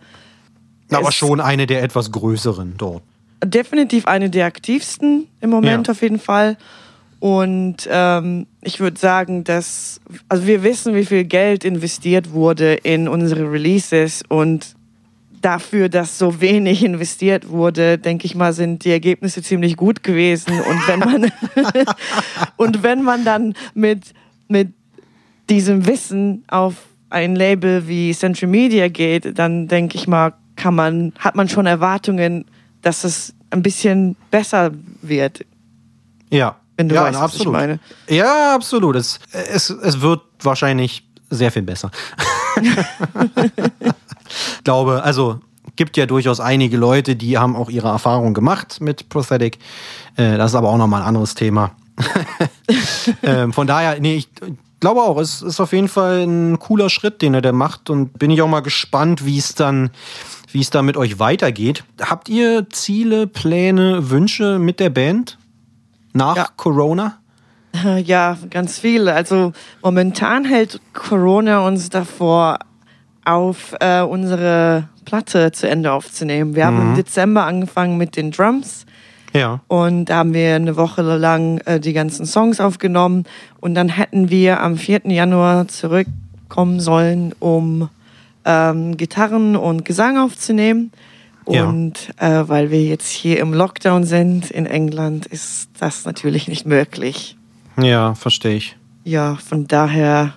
Aber schon eine der etwas größeren dort. Definitiv eine der aktivsten im Moment Ja. auf jeden Fall. Und ähm, ich würde sagen, dass, also wir wissen, wie viel Geld investiert wurde in unsere Releases und dafür, dass so wenig investiert wurde, denke ich mal, sind die Ergebnisse ziemlich gut gewesen. Und wenn man, und wenn man dann mit, mit diesem Wissen auf ein Label wie Central Media geht, dann denke ich mal, kann man, hat man schon Erwartungen, dass es ein bisschen besser wird, Ja. wenn du ja, weißt, was ich meine. Ja, absolut. Es, es, es wird wahrscheinlich sehr viel besser. ich glaube, also gibt ja durchaus einige Leute, die haben auch ihre Erfahrung gemacht mit Prosthetic. Äh, das ist aber auch nochmal ein anderes Thema. ähm, von daher, nee, ich glaube auch, es ist auf jeden Fall ein cooler Schritt, den er da macht und bin ich auch mal gespannt, wie es dann, wie es da mit euch weitergeht. Habt ihr Ziele, Pläne, Wünsche mit der Band nach Ja. Corona? Ja, ganz viele. Also momentan hält Corona uns davor auf, äh, unsere Platte zu Ende aufzunehmen. Wir haben im Dezember angefangen mit den Drums. Ja. Und da haben wir eine Woche lang äh, die ganzen Songs aufgenommen. Und dann hätten wir am 4. Januar zurückkommen sollen, um ähm, Gitarren und Gesang aufzunehmen. Ja. Und äh, weil wir jetzt hier im Lockdown sind in England, ist das natürlich nicht möglich. Ja, verstehe ich. Ja, von daher,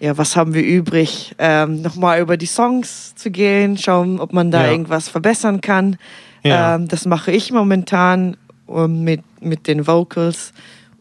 ja, was haben wir übrig? Ähm, Nochmal über die Songs zu gehen, schauen, ob man da Ja. irgendwas verbessern kann. Ja. Ähm, das mache ich momentan um, mit, mit den Vocals.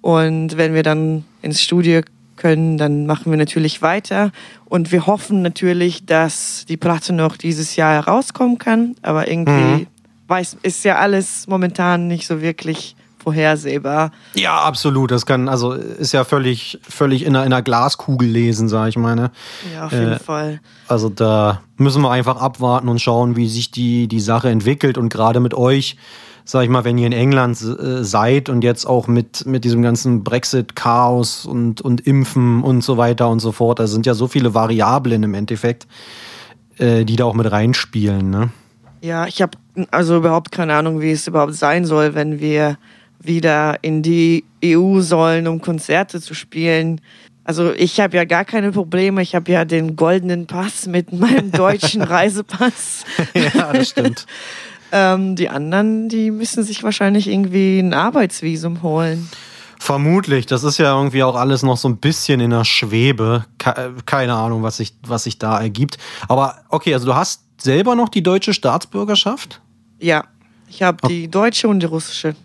Und wenn wir dann ins Studio können, dann machen wir natürlich weiter. Und wir hoffen natürlich, dass die Platte noch dieses Jahr herauskommen kann. Aber irgendwie Mhm. weiß, ist ja alles momentan nicht so wirklich vorhersehbar. Ja, absolut. Das kann, also ist ja völlig, völlig in einer, in einer Glaskugel lesen, sag ich meine. Ja, auf jeden Äh, Fall. Also da müssen wir einfach abwarten und schauen, wie sich die, die Sache entwickelt. Und gerade mit euch, sag ich mal, wenn ihr in England äh, seid und jetzt auch mit, mit diesem ganzen Brexit-Chaos und, und Impfen und so weiter und so fort, da sind ja so viele Variablen im Endeffekt, äh, die da auch mit reinspielen. Ne? Ja, ich habe also überhaupt keine Ahnung, wie es überhaupt sein soll, wenn wir wieder in die EU sollen, um Konzerte zu spielen. Also ich habe ja gar keine Probleme. Ich habe ja den goldenen Pass mit meinem deutschen Reisepass. ja, das stimmt. Ähm, die anderen, die müssen sich wahrscheinlich irgendwie ein Arbeitsvisum holen. Vermutlich, das ist ja irgendwie auch alles noch so ein bisschen in der Schwebe. Ke- Keine Ahnung, was sich, was sich da ergibt. Aber okay, also du hast selber noch die deutsche Staatsbürgerschaft? Ja, ich habe die deutsche und die russische.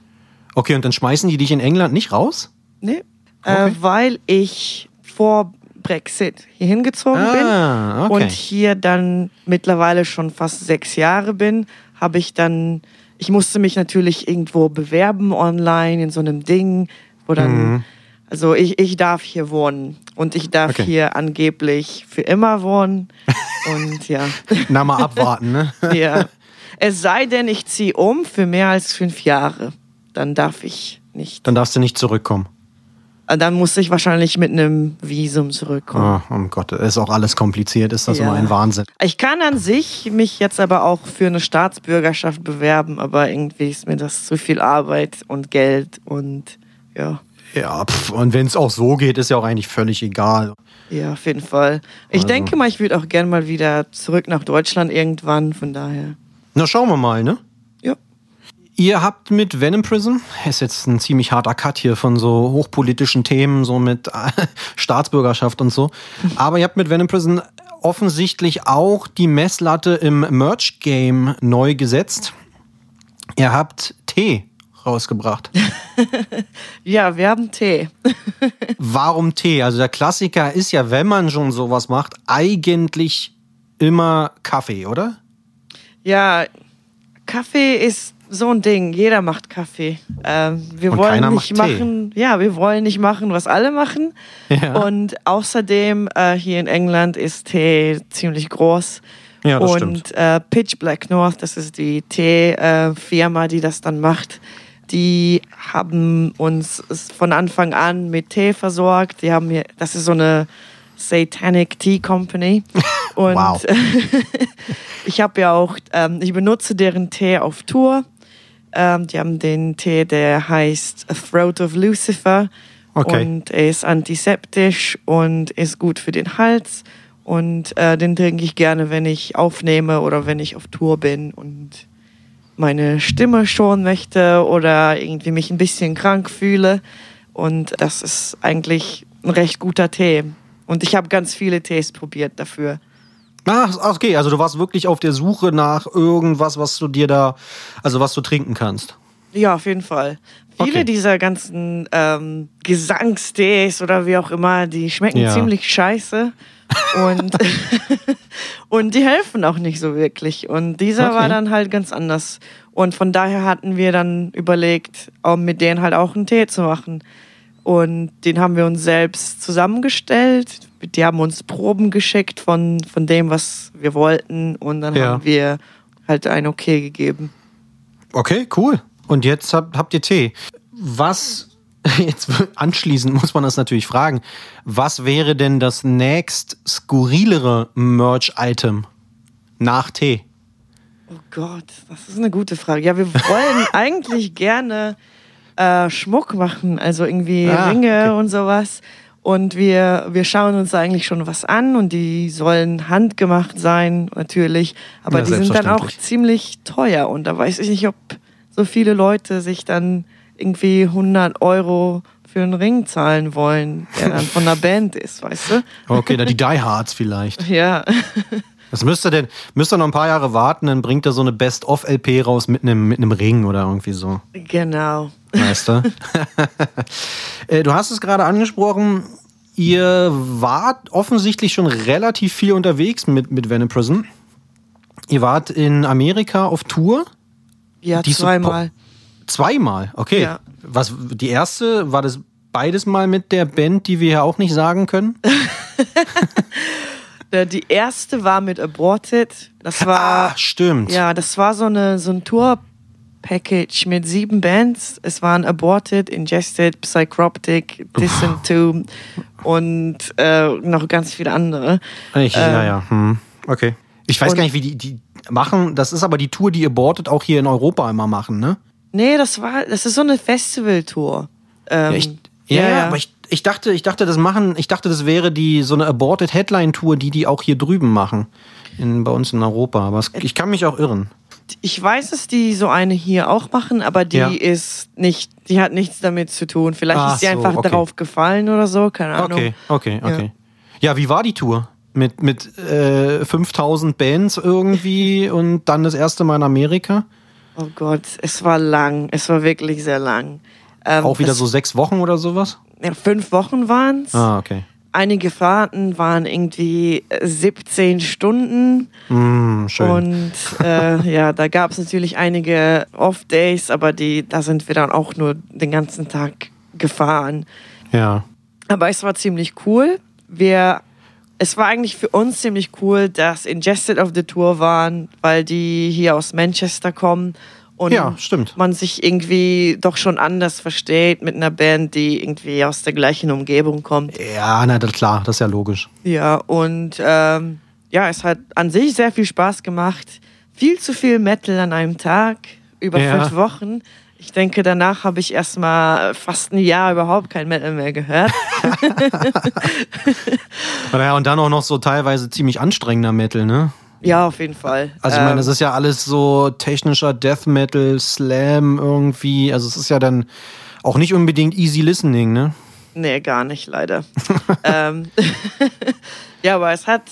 Okay, und dann schmeißen die dich in England nicht raus? Nee, Okay. äh, weil ich vor Brexit hier hingezogen bin. Ah, okay. und hier dann mittlerweile schon fast sechs Jahre bin, habe ich dann, ich musste mich natürlich irgendwo bewerben online in so einem Ding, wo dann, also ich, ich darf hier wohnen und ich darf Okay. hier angeblich für immer wohnen und ja, Na, mal abwarten, ne? ja. Es sei denn, ich ziehe um für mehr als fünf Jahre, dann darf ich nicht. Dann darfst du nicht zurückkommen. Dann muss ich wahrscheinlich mit einem Visum zurückkommen. Oh, um Gott, ist auch alles kompliziert, ist das Ja. immer ein Wahnsinn. Ich kann an sich mich jetzt aber auch für eine Staatsbürgerschaft bewerben, aber irgendwie ist mir das zu viel Arbeit und Geld und ja, Ja, pff, und wenn es auch so geht, ist ja auch eigentlich völlig egal. ja, auf jeden Fall. Ich Also. denke mal, ich würde auch gerne mal wieder zurück nach Deutschland irgendwann, von daher. Na, schauen wir mal, ne? Ihr habt mit Venom Prism, ist jetzt ein ziemlich harter Cut hier von so hochpolitischen Themen, so mit äh, Staatsbürgerschaft und so. Aber ihr habt mit Venom Prism offensichtlich auch die Messlatte im Merch-Game neu gesetzt. Ihr habt Tee rausgebracht. Ja, wir haben Tee. Warum Tee? Also der Klassiker ist ja, wenn man schon sowas macht, eigentlich immer Kaffee, oder? Ja, Kaffee ist so ein Ding. Jeder macht Kaffee. Ähm, wir Und wollen nicht macht Tee. machen, ja, wir wollen nicht machen, was alle machen. Ja. Und außerdem äh, hier in England ist Tee ziemlich groß. Ja, das und stimmt. Äh, Pitch Black North, das ist die Tee-Firma, die das dann macht. Die haben uns von Anfang an mit Tee versorgt. Die haben hier, das ist so eine Satanic Tea Company. Und Wow. ich habe ja auch, ähm, ich benutze deren Tee auf Tour. Ähm, die haben den Tee, der heißt A Throat of Lucifer. Okay. Und er ist antiseptisch und ist gut für den Hals. Und äh, den trinke ich gerne, wenn ich aufnehme oder wenn ich auf Tour bin und meine Stimme schonen möchte oder irgendwie mich ein bisschen krank fühle. Und das ist eigentlich ein recht guter Tee. Und ich habe ganz viele Tees probiert dafür. Ach, okay, also du warst wirklich auf der Suche nach irgendwas, was du dir da, also was du trinken kannst. Ja, auf jeden Fall. Viele Okay. dieser ganzen ähm, Gesangstees oder wie auch immer, die schmecken Ja. ziemlich scheiße. Und, und die helfen auch nicht so wirklich. Und dieser Okay. war dann halt ganz anders. Und von daher hatten wir dann überlegt, um mit denen halt auch einen Tee zu machen. Und den haben wir uns selbst zusammengestellt. Die haben uns Proben geschickt von, von dem, was wir wollten. Und dann Ja. haben wir halt ein Okay gegeben. Okay, cool. Und jetzt habt, habt ihr Tee. Was, jetzt anschließend muss man das natürlich fragen, was wäre denn das nächst skurrilere Merch-Item nach Tee? Oh Gott, das ist eine gute Frage. Ja, wir wollen eigentlich gerne äh, Schmuck machen, also irgendwie Ah, Ringe okay. und sowas. Und wir, wir schauen uns eigentlich schon was an und die sollen handgemacht sein, natürlich. Aber Ja, die sind dann auch ziemlich teuer und da weiß ich nicht, ob so viele Leute sich dann irgendwie 100 Euro für einen Ring zahlen wollen, der dann von einer Band ist, weißt du? Okay, da die Die Hards vielleicht. Ja. Das müsst ihr denn, müsst ihr noch ein paar Jahre warten, dann bringt er so eine Best-of-LP raus mit einem mit einem Ring oder irgendwie so. Genau. Du? Äh, du hast es gerade angesprochen, ihr wart offensichtlich schon relativ viel unterwegs mit, mit Venom Prison. Ihr wart in Amerika auf Tour. Ja, Die zweimal. Zweimal, okay. Ja. Was, die erste, war das beides mal mit der Band, die wir ja auch nicht sagen können? Äh, Die erste war mit Aborted. Das war, ah, stimmt. ja, das war so, eine, so ein Tour-Package mit sieben Bands. Es waren Aborted, Ingested, Psychroptic, Distant Tomb und äh, noch ganz viele andere. Ich, ja, Ähm, ja. Hm. Okay. Ich weiß gar nicht, wie die, die machen. Das ist aber die Tour, die Aborted auch hier in Europa immer machen, ne? Nee, das war, das ist so eine Festivaltour. Ähm, Ja, ich, ja, ja, aber ich, ich dachte, ich dachte, das machen, ich dachte, das wäre die so eine Aborted Headline Tour, die die auch hier drüben machen, in, bei uns in Europa. Aber es, ich kann mich auch irren. Ich weiß, dass die so eine hier auch machen, aber die Ja. ist nicht, die hat nichts damit zu tun. Vielleicht Ach ist sie so, einfach okay. darauf gefallen oder so, keine Ahnung. Okay, okay, okay. Ja, wie war die Tour? Mit, mit äh, 5000 Bands irgendwie und dann das erste Mal in Amerika? Oh Gott, es war lang. Es war wirklich sehr lang. Ähm, Auch wieder so sechs Wochen oder sowas? Ja, fünf Wochen waren es. Ah, okay. Einige Fahrten waren irgendwie äh, 17 Stunden. Hm, schön. Und äh, ja, da gab es natürlich einige Off-Days, aber die, da sind wir dann auch nur den ganzen Tag gefahren. ja. Aber es war ziemlich cool. Wir, es war eigentlich für uns ziemlich cool, dass Ingested auf der Tour waren, weil die hier aus Manchester kommen und Ja, stimmt. man sich irgendwie doch schon anders versteht mit einer Band, die irgendwie aus der gleichen Umgebung kommt. Ja, na das, klar, das ist ja logisch. Ja, und ähm, ja, es hat an sich sehr viel Spaß gemacht. Viel zu viel Metal an einem Tag, über Ja. fünf Wochen. Ich denke, danach habe ich erstmal fast ein Jahr überhaupt kein Metal mehr gehört. Ja, und dann auch noch so teilweise ziemlich anstrengender Metal, ne? Ja, auf jeden Fall. Also ich meine, Ähm, das ist ja alles so technischer Death Metal, Slam irgendwie. Also es ist ja dann auch nicht unbedingt easy listening, ne? Nee, gar nicht, leider. ähm, ja, aber es hat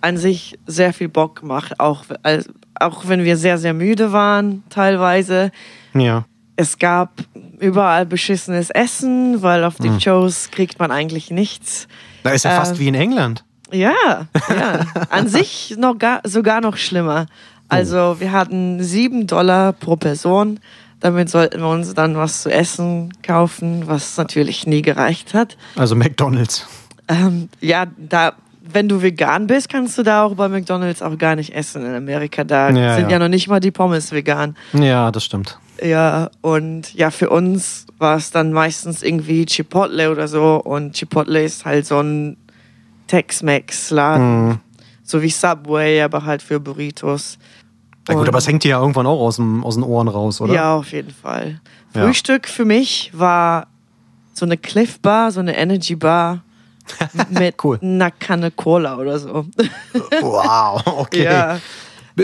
an sich sehr viel Bock gemacht, auch, als, auch wenn wir sehr, sehr müde waren, teilweise. Ja. Es gab überall beschissenes Essen, weil auf den Shows kriegt man eigentlich nichts. Da ist ja fast Ähm, wie in England. Ja, ja. An sich noch gar, sogar noch schlimmer. Also wir hatten sieben Dollar pro Person. Damit sollten wir uns dann was zu essen kaufen, was natürlich nie gereicht hat. Also McDonalds. Ähm, ja, da, wenn du vegan bist, kannst du da auch bei McDonalds auch gar nicht essen in Amerika. Da Ja, sind ja. ja noch nicht mal die Pommes vegan. Ja, das stimmt. Ja, und ja, für uns war es dann meistens irgendwie Chipotle oder so. Und Chipotle ist halt so ein Tex-Mex-Laden. So wie Subway, aber halt für Burritos. Na gut, aber es hängt dir ja irgendwann auch aus, dem, aus den Ohren raus, oder? Ja, auf jeden Fall. Ja. Frühstück für mich war so eine Cliff Bar, so eine Energy Bar mit Cool. einer Kanne Cola oder so. Wow, okay. ja.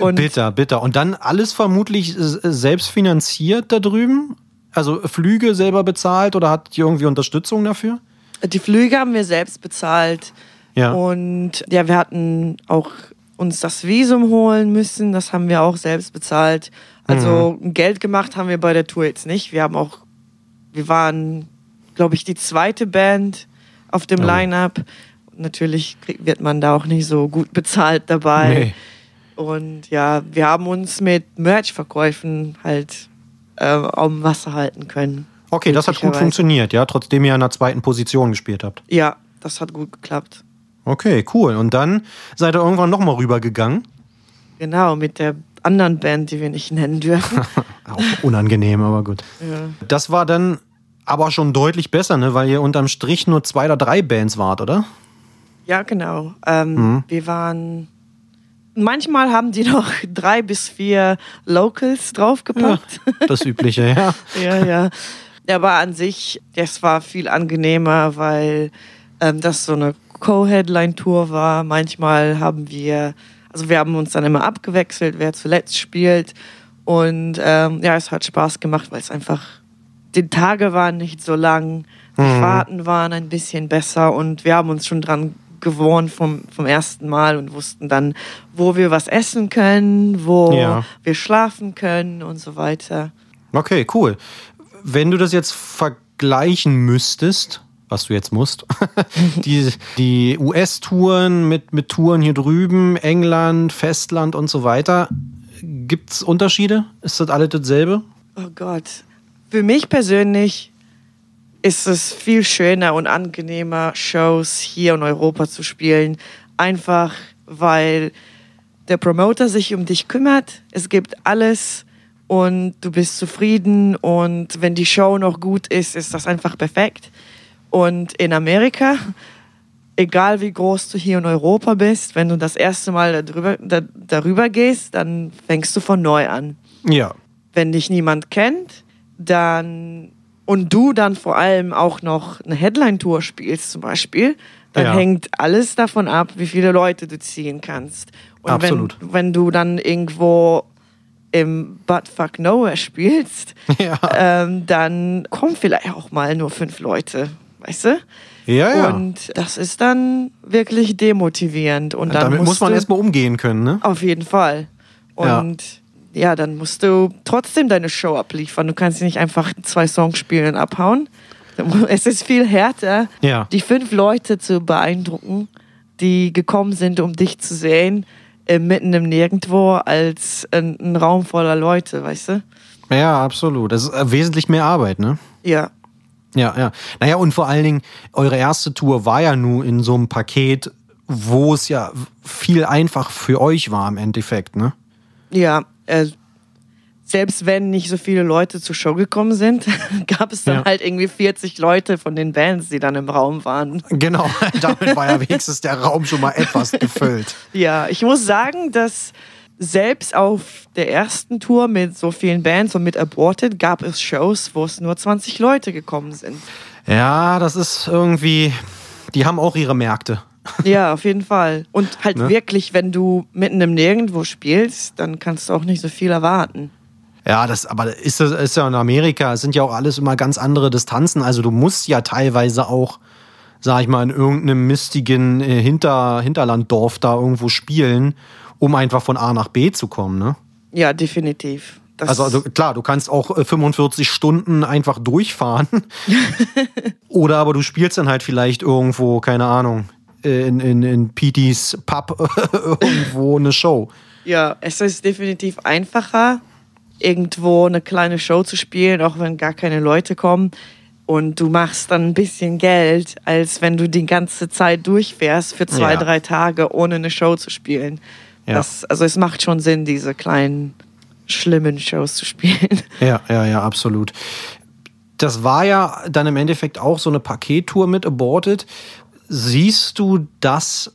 Und- bitter, bitter. Und dann alles vermutlich äh, selbst finanziert da drüben? Also Flüge selber bezahlt oder hat ihr irgendwie Unterstützung dafür? Die Flüge haben wir selbst bezahlt. Ja. Und ja, wir hatten auch uns das Visum holen müssen. Das haben wir auch selbst bezahlt. Also Mhm. Geld gemacht haben wir bei der Tour jetzt nicht. Wir haben auch, wir waren, glaube ich, die zweite Band auf dem Oh. Line-Up. Natürlich wird man da auch nicht so gut bezahlt dabei. Nee. Und ja, wir haben uns mit Merch-Verkäufen halt äh, am Wasser halten können. Okay, das hat gut funktioniert, ja, trotzdem ihr in der zweiten Position gespielt habt. Ja, das hat gut geklappt. Okay, cool. Und dann seid ihr irgendwann nochmal rübergegangen. Genau, mit der anderen Band, die wir nicht nennen dürfen. Auch unangenehm, aber gut. ja. Das war dann aber schon deutlich besser, ne? weil ihr unterm Strich nur zwei oder drei Bands wart, oder? ja, genau. Ähm, Mhm. Wir waren. Manchmal haben die noch drei bis vier Locals draufgepackt. Das Übliche, ja. Ja, ja. Aber an sich, es war viel angenehmer, weil ähm, das so eine Co-Headline-Tour war. Manchmal haben wir, also wir haben uns dann immer abgewechselt, wer zuletzt spielt. Und ähm, ja, es hat Spaß gemacht, weil es einfach, die Tage waren nicht so lang, die Fahrten waren ein bisschen besser und wir haben uns schon dran gewohnt vom, vom ersten Mal und wussten dann, wo wir was essen können, wo Ja. wir schlafen können und so weiter. Okay, cool. Wenn du das jetzt vergleichen müsstest, was du jetzt musst, die, die US-Touren mit, mit Touren hier drüben, England, Festland und so weiter, gibt es Unterschiede? Ist das alles dasselbe? Oh Gott. Für mich persönlich ist es viel schöner und angenehmer, Shows hier in Europa zu spielen. Einfach weil der Promoter sich um dich kümmert. Es gibt alles und du bist zufrieden. Und wenn die Show noch gut ist, ist das einfach perfekt. Und in Amerika, egal wie groß du hier in Europa bist, wenn du das erste Mal darüber, da, darüber gehst, dann fängst du von neu an Ja. wenn dich niemand kennt, dann und du dann vor allem auch noch eine Headline-Tour spielst zum Beispiel, dann Ja. hängt alles davon ab, wie viele Leute du ziehen kannst. Und Absolut. Wenn, wenn du dann irgendwo im Buttfuck Nowhere spielst, Ja. ähm, dann kommen vielleicht auch mal nur fünf Leute, weißt du? Ja, ja. Und das ist dann wirklich demotivierend. Und dann Damit muss man erstmal umgehen können, ne? auf jeden Fall. Ja. Und ja. dann musst du trotzdem deine Show abliefern. Du kannst nicht einfach zwei Songs spielen und abhauen. Es ist viel härter, Ja. die fünf Leute zu beeindrucken, die gekommen sind, um dich zu sehen, äh, mitten im Nirgendwo, als ein, ein Raum voller Leute, weißt du? Ja, absolut. Das ist äh, wesentlich mehr Arbeit, ne? Ja, Ja, ja. Naja, und vor allen Dingen, eure erste Tour war ja nun in so einem Paket, wo es ja viel einfach für euch war im Endeffekt, ne? ja. Äh, selbst wenn nicht so viele Leute zur Show gekommen sind, gab es dann Ja. halt irgendwie 40 Leute von den Bands, die dann im Raum waren. Genau, damit war ja wenigstens der Raum schon mal etwas gefüllt. Ja, ich muss sagen, dass selbst auf der ersten Tour mit so vielen Bands und mit Aborted gab es Shows, wo es nur 20 Leute gekommen sind. Ja, das ist irgendwie, die haben auch ihre Märkte. Ja, auf jeden Fall. Und halt Ne? wirklich, wenn du mitten im Nirgendwo spielst, dann kannst du auch nicht so viel erwarten. Ja, das, aber ist, das ist ja in Amerika, es sind ja auch alles immer ganz andere Distanzen. Also du musst ja teilweise auch, sag ich mal, in irgendeinem mistigen äh, Hinter, Hinterlanddorf da irgendwo spielen, um einfach von A nach B zu kommen, ne? Ja, definitiv. Das Also, also klar, du kannst auch äh, 45 Stunden einfach durchfahren. Oder aber du spielst dann halt vielleicht irgendwo, keine Ahnung, in, in, in Petys Pub irgendwo eine Show. Ja, es ist definitiv einfacher, irgendwo eine kleine Show zu spielen, auch wenn gar keine Leute kommen. Und du machst dann ein bisschen Geld, als wenn du die ganze Zeit durchfährst für zwei, Ja. drei Tage, ohne eine Show zu spielen. Ja. Das, also es macht schon Sinn, diese kleinen, schlimmen Shows zu spielen. Ja, ja, ja, absolut. Das war ja dann im Endeffekt auch so eine Pakettour mit Aborted. Siehst du das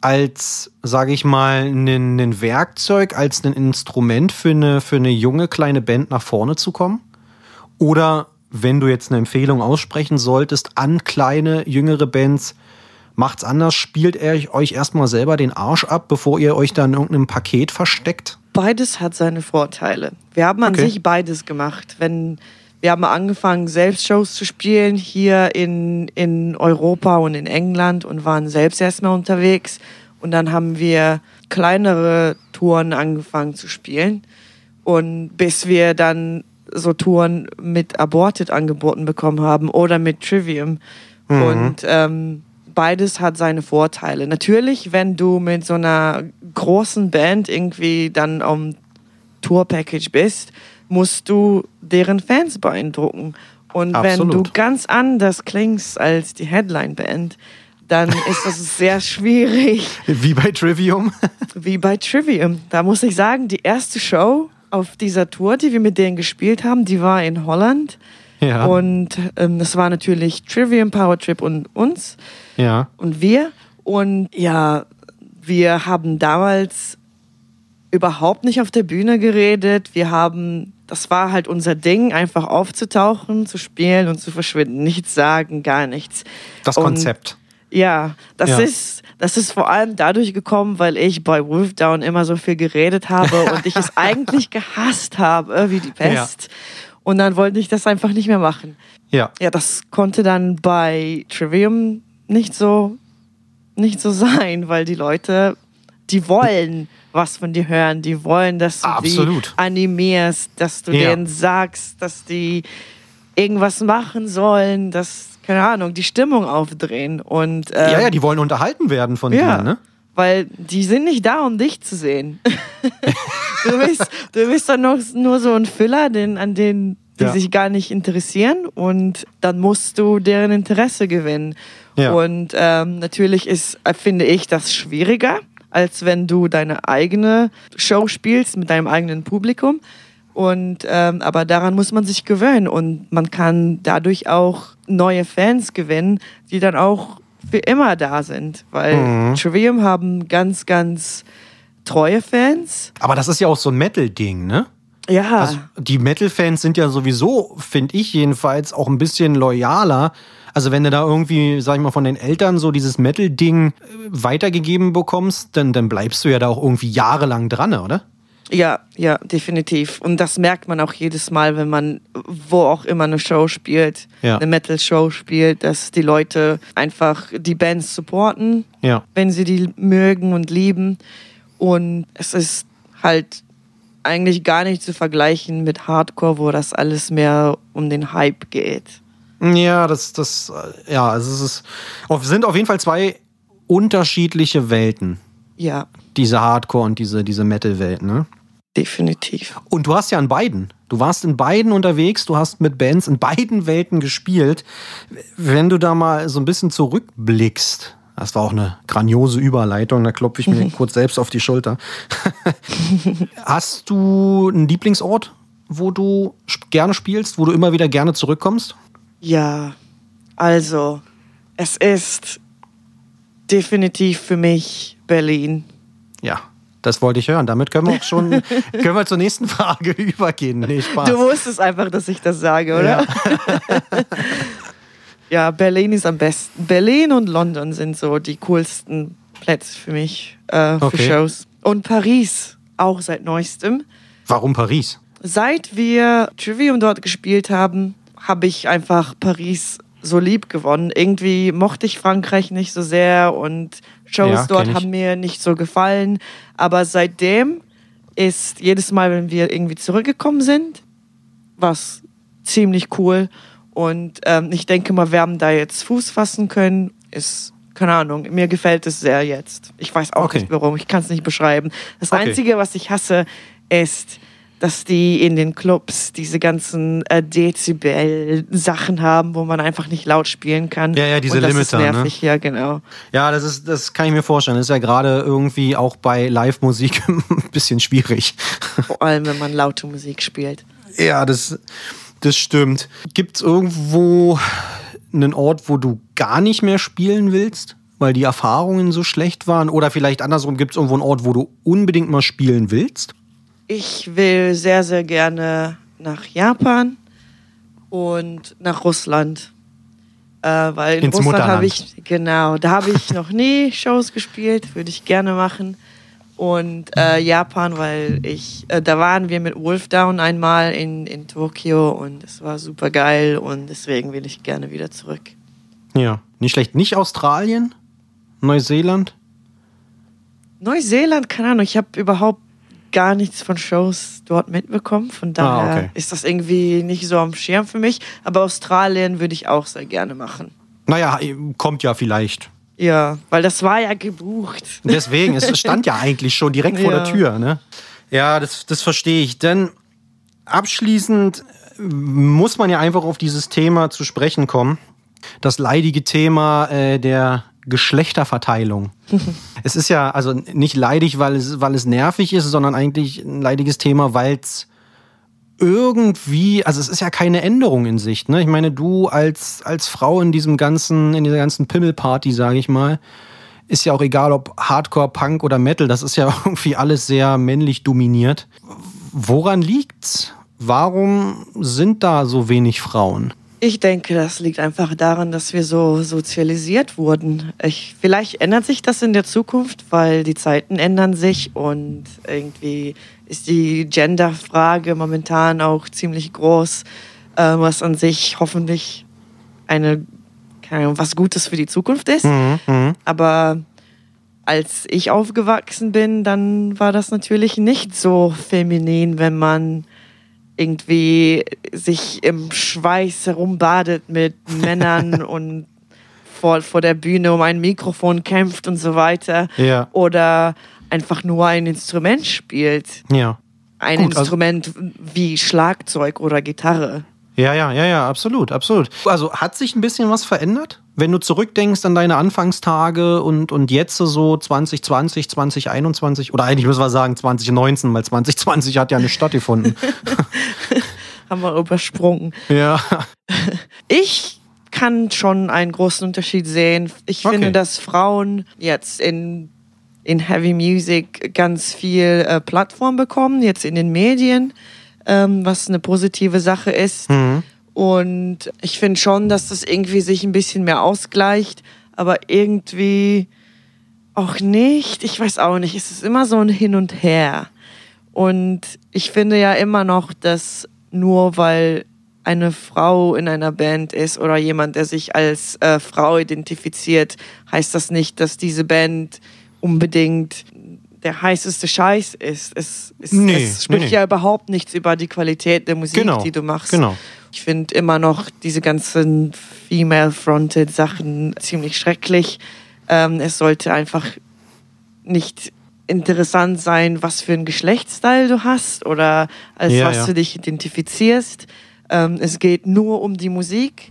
als, sage ich mal, ein Werkzeug, als ein Instrument für eine, für eine junge kleine Band nach vorne zu kommen? Oder wenn du jetzt eine Empfehlung aussprechen solltest an kleine, jüngere Bands, macht's anders, spielt er euch erstmal selber den Arsch ab, bevor ihr euch dann in irgendeinem Paket versteckt? Beides hat seine Vorteile. Wir haben an Okay. sich beides gemacht. Wenn wir haben angefangen, selbst Shows zu spielen hier in, in Europa und in England und waren selbst erstmal unterwegs. Und dann haben wir kleinere Touren angefangen zu spielen. Und bis wir dann so Touren mit Aborted angeboten bekommen haben oder mit Trivium. Und ähm, beides hat seine Vorteile. Natürlich, wenn du mit so einer großen Band irgendwie dann am Tour-Package bist, musst du deren Fans beeindrucken. Und wenn du Absolut. ganz anders klingst als die Headline-Band, dann ist das sehr schwierig Wie bei Trivium? wie bei Trivium. Da muss ich sagen, die erste Show auf dieser Tour, die wir mit denen gespielt haben, die war in Holland. Ja. Und ähm, das war natürlich Trivium, Power Trip und uns ja. und wir. Und ja, wir haben damals überhaupt nicht auf der Bühne geredet. Wir haben, das war halt unser Ding, einfach aufzutauchen, zu spielen und zu verschwinden. Nichts sagen, gar nichts. Das Und Konzept. ja, das Ja. ist das ist vor allem dadurch gekommen, weil ich bei Wolfdown immer so viel geredet habe und ich es eigentlich gehasst habe, wie die Pest. Und dann wollte ich das einfach nicht mehr machen. Ja. Ja, das konnte dann bei Trivium nicht so nicht so sein, weil die Leute, die wollen was von dir hören, die wollen, dass du Absolut. die animierst, dass du Ja. denen sagst, dass die irgendwas machen sollen, dass keine Ahnung, die Stimmung aufdrehen und ähm, ja, ja, die wollen unterhalten werden von ja, dir, ne? Weil die sind nicht da, um dich zu sehen. du bist, du bist dann noch, nur so ein Füller, den, an den die Ja. sich gar nicht interessieren und dann musst du deren Interesse gewinnen. Ja. Und ähm, natürlich ist, äh, finde ich, das schwieriger, als wenn du deine eigene Show spielst mit deinem eigenen Publikum. Und ähm, aber daran muss man sich gewöhnen und man kann dadurch auch neue Fans gewinnen, die dann auch für immer da sind, weil Mhm. Trivium haben ganz, ganz treue Fans. Aber das ist ja auch so ein Metal-Ding, ne? Ja, Also die Metal-Fans sind ja sowieso, finde ich jedenfalls, auch ein bisschen loyaler. Also wenn du da irgendwie, sag ich mal, von den Eltern so dieses Metal-Ding äh, weitergegeben bekommst, dann, dann bleibst du ja da auch irgendwie jahrelang dran, oder? Ja, ja, definitiv. Und das merkt man auch jedes Mal, wenn man wo auch immer eine Show spielt, Ja. eine Metal-Show spielt, dass die Leute einfach die Bands supporten, Ja. wenn sie die mögen und lieben. Und es ist halt eigentlich gar nicht zu vergleichen mit Hardcore, wo das alles mehr um den Hype geht. Ja, das, das, ja, also es ist, sind auf jeden Fall zwei unterschiedliche Welten. Ja, Diese Hardcore- und diese, diese Metal-Welt, ne? Definitiv. Und du hast ja in beiden. Du warst in beiden unterwegs, du hast mit Bands in beiden Welten gespielt. Wenn du da mal so ein bisschen zurückblickst, das war auch eine grandiose Überleitung, da klopfe ich mir kurz selbst auf die Schulter. hast du einen Lieblingsort, wo du gerne spielst, wo du immer wieder gerne zurückkommst? Ja, also es ist definitiv für mich Berlin. Ja, das wollte ich hören. Damit können wir auch schon können wir zur nächsten Frage übergehen. Nee, Spaß. Du wusstest einfach, dass ich das sage, oder? Ja, Berlin ist am besten. Berlin und London sind so die coolsten Plätze für mich, äh, für Okay. Shows. Und Paris, auch seit neuestem. Warum Paris? Seit wir Trivium dort gespielt haben, habe ich einfach Paris so lieb gewonnen. Irgendwie mochte ich Frankreich nicht so sehr und Shows Ja, dort haben mir nicht so gefallen. Aber seitdem ist jedes Mal, wenn wir irgendwie zurückgekommen sind, was ziemlich cool. Und ähm, ich denke mal, wir haben da jetzt Fuß fassen können. Ist keine Ahnung, mir gefällt es sehr jetzt. Ich weiß auch Okay. nicht warum, ich kann es nicht beschreiben. Das Okay. Einzige, was ich hasse, ist, dass die in den Clubs diese ganzen äh, Dezibel-Sachen haben, wo man einfach nicht laut spielen kann. Ja, ja, diese Und das Limiter, ist ne? nervig, ja, genau. Ja, das ist, das kann ich mir vorstellen. Das ist ja gerade irgendwie auch bei Live-Musik ein bisschen schwierig. Vor allem, wenn man laute Musik spielt. Ja, das, das stimmt. Gibt es irgendwo einen Ort, wo du gar nicht mehr spielen willst, weil die Erfahrungen so schlecht waren? Oder vielleicht andersrum, gibt es irgendwo einen Ort, wo du unbedingt mal spielen willst? Ich will sehr, sehr gerne nach Japan und nach Russland. Äh, weil in Ins Russland habe ich, genau, da habe ich noch nie Shows gespielt, würde ich gerne machen. Und äh, Japan, weil ich, äh, da waren wir mit Wolfdown einmal in, in Tokio und es war super geil und deswegen will ich gerne wieder zurück. Ja. Nicht schlecht. Nicht Australien? Neuseeland? Neuseeland, keine Ahnung, ich habe überhaupt gar nichts von Shows dort mitbekommen. Von daher Ah, okay. ist das irgendwie nicht so am Schirm für mich. Aber Australien würde ich auch sehr gerne machen. Naja, kommt ja vielleicht. Ja, weil das war ja gebucht. Deswegen, es stand ja eigentlich schon direkt vor Ja. der Tür. Ne? Ja, das, das verstehe ich. Denn abschließend muss man ja einfach auf dieses Thema zu sprechen kommen. Das leidige Thema äh, der Geschlechterverteilung. es ist ja also nicht leidig, weil es, weil es nervig ist, sondern eigentlich ein leidiges Thema, weil es irgendwie, also es ist ja keine Änderung in Sicht. Ne? Ich meine, du als, als Frau in diesem ganzen, in dieser ganzen Pimmelparty, sage ich mal, ist ja auch egal, ob Hardcore, Punk oder Metal, das ist ja irgendwie alles sehr männlich dominiert. Woran liegt's? Warum sind da so wenig Frauen? Ich denke, das liegt einfach daran, dass wir so sozialisiert wurden. Ich, vielleicht ändert sich das in der Zukunft, weil die Zeiten ändern sich und irgendwie ist die Gender-Frage momentan auch ziemlich groß, äh, was an sich hoffentlich eine, keine Ahnung, was Gutes für die Zukunft ist. Aber als ich aufgewachsen bin, dann war das natürlich nicht so feminin, wenn man irgendwie sich im Schweiß herumbadet mit Männern und vor, vor der Bühne um ein Mikrofon kämpft und so weiter. Ja. Oder einfach nur ein Instrument spielt. Ja. Ein Gut, also- Instrument wie Schlagzeug oder Gitarre. Ja, ja, ja, ja, absolut, absolut. Also hat sich ein bisschen was verändert? Wenn du zurückdenkst an deine Anfangstage und, und jetzt so 2020, 2021 oder eigentlich müssen wir sagen 2019, weil 2020 hat ja nicht stattgefunden. Haben wir übersprungen. ja. Ich kann schon einen großen Unterschied sehen. Ich Okay. finde, dass Frauen jetzt in, in Heavy Music ganz viel äh, Plattform bekommen, jetzt in den Medien, ähm, was eine positive Sache ist. Und ich finde schon, dass das irgendwie sich ein bisschen mehr ausgleicht, aber irgendwie auch nicht. Ich weiß auch nicht. Es ist immer so ein Hin und Her. Und ich finde ja immer noch, dass nur weil eine Frau in einer Band ist oder jemand, der sich als äh, Frau identifiziert, heißt das nicht, dass diese Band unbedingt der heißeste Scheiß ist. Es, es, Nee, es spricht nee, nee. ja überhaupt nichts über die Qualität der Musik, Genau, die du machst. genau. Ich finde immer noch diese ganzen female-fronted Sachen ziemlich schrecklich. Ähm, es sollte einfach nicht interessant sein, was für ein Geschlechtsteil du hast oder als Ja, was ja. du dich identifizierst. Ähm, es geht nur um die Musik.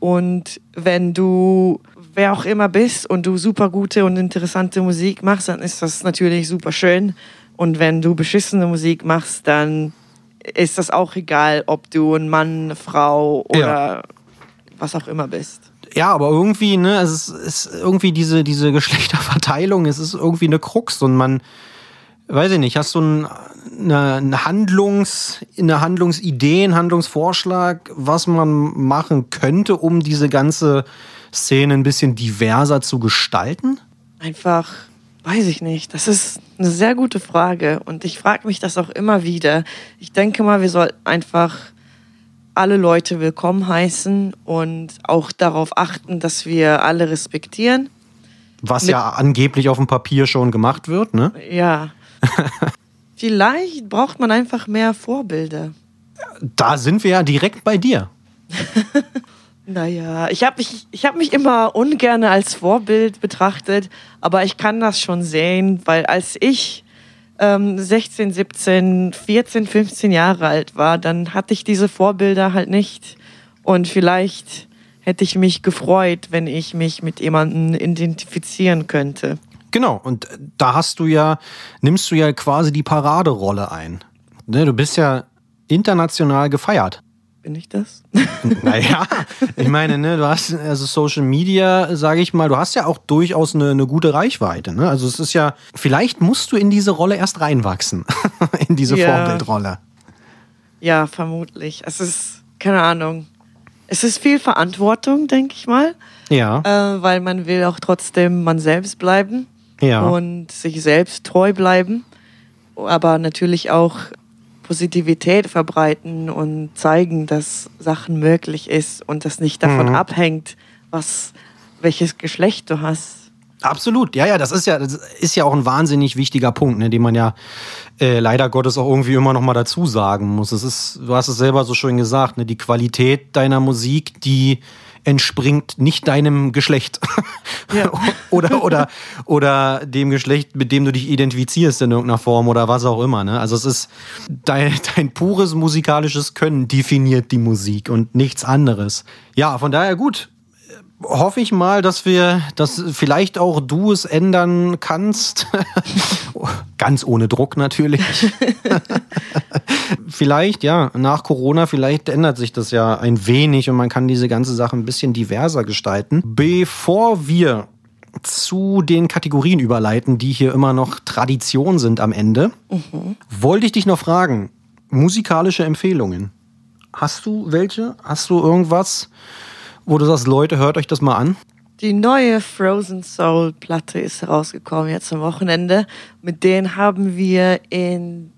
Und wenn du wer auch immer bist und du super gute und interessante Musik machst, dann ist das natürlich super schön. Und wenn du beschissene Musik machst, dann ist das auch egal, ob du ein Mann, eine Frau oder Ja. was auch immer bist. Ja, aber irgendwie, ne, es ist, ist irgendwie diese, diese Geschlechterverteilung, es ist irgendwie eine Krux und man, weiß ich nicht, hast du ein, eine, eine Handlungs, eine Handlungsidee, einen Handlungsvorschlag, was man machen könnte, um diese ganze Szene ein bisschen diverser zu gestalten? Einfach, weiß ich nicht. Das ist eine sehr gute Frage und ich frage mich das auch immer wieder. Ich denke mal, wir sollten einfach alle Leute willkommen heißen und auch darauf achten, dass wir alle respektieren. Was Mit- ja angeblich auf dem Papier schon gemacht wird, ne? Ja. Vielleicht braucht man einfach mehr Vorbilder. Da sind wir ja direkt bei dir. Naja, ich habe mich, ich hab mich immer ungern als Vorbild betrachtet, aber ich kann das schon sehen, weil als ich ähm, 16, 17, 14, 15 Jahre alt war, dann hatte ich diese Vorbilder halt nicht. Und vielleicht hätte ich mich gefreut, wenn ich mich mit jemandem identifizieren könnte. Genau, und da hast du ja, nimmst du ja quasi die Paraderolle ein. Ne, du bist ja international gefeiert. Bin ich das? Naja, ich meine, ne, du hast also Social Media, sage ich mal, du hast ja auch durchaus eine, eine gute Reichweite. Ne? Also es ist ja, vielleicht musst du in diese Rolle erst reinwachsen, in diese Ja. Vorbildrolle. Ja, vermutlich. Es ist, keine Ahnung. Es ist viel Verantwortung, denke ich mal, Ja, äh, weil man will auch trotzdem man selbst bleiben ja. und sich selbst treu bleiben, aber natürlich auch Positivität verbreiten und zeigen, dass Sachen möglich ist und das nicht davon Mhm. abhängt, was welches Geschlecht du hast. Absolut, ja, ja, das ist ja, das ist ja auch ein wahnsinnig wichtiger Punkt, ne, den man ja äh, leider Gottes auch irgendwie immer noch mal dazu sagen muss. Es ist, du hast es selber so schön gesagt, ne, die Qualität deiner Musik, die entspringt nicht deinem Geschlecht Ja. oder oder oder dem Geschlecht, mit dem du dich identifizierst in irgendeiner Form oder was auch immer. Ne? Also es ist dein, dein pures musikalisches Können definiert die Musik und nichts anderes. Ja, von daher gut hoffe ich mal, dass wir, dass vielleicht auch du es ändern kannst. Ganz ohne Druck natürlich. vielleicht, ja, nach Corona, vielleicht ändert sich das ja ein wenig und man kann diese ganze Sache ein bisschen diverser gestalten. Bevor wir zu den Kategorien überleiten, die hier immer noch Tradition sind am Ende, wollte ich dich noch fragen, musikalische Empfehlungen. Hast du welche? Hast du irgendwas, wo du sagst, Leute, hört euch das mal an? Die neue Frozen Soul Platte ist herausgekommen jetzt am Wochenende. Mit denen haben wir in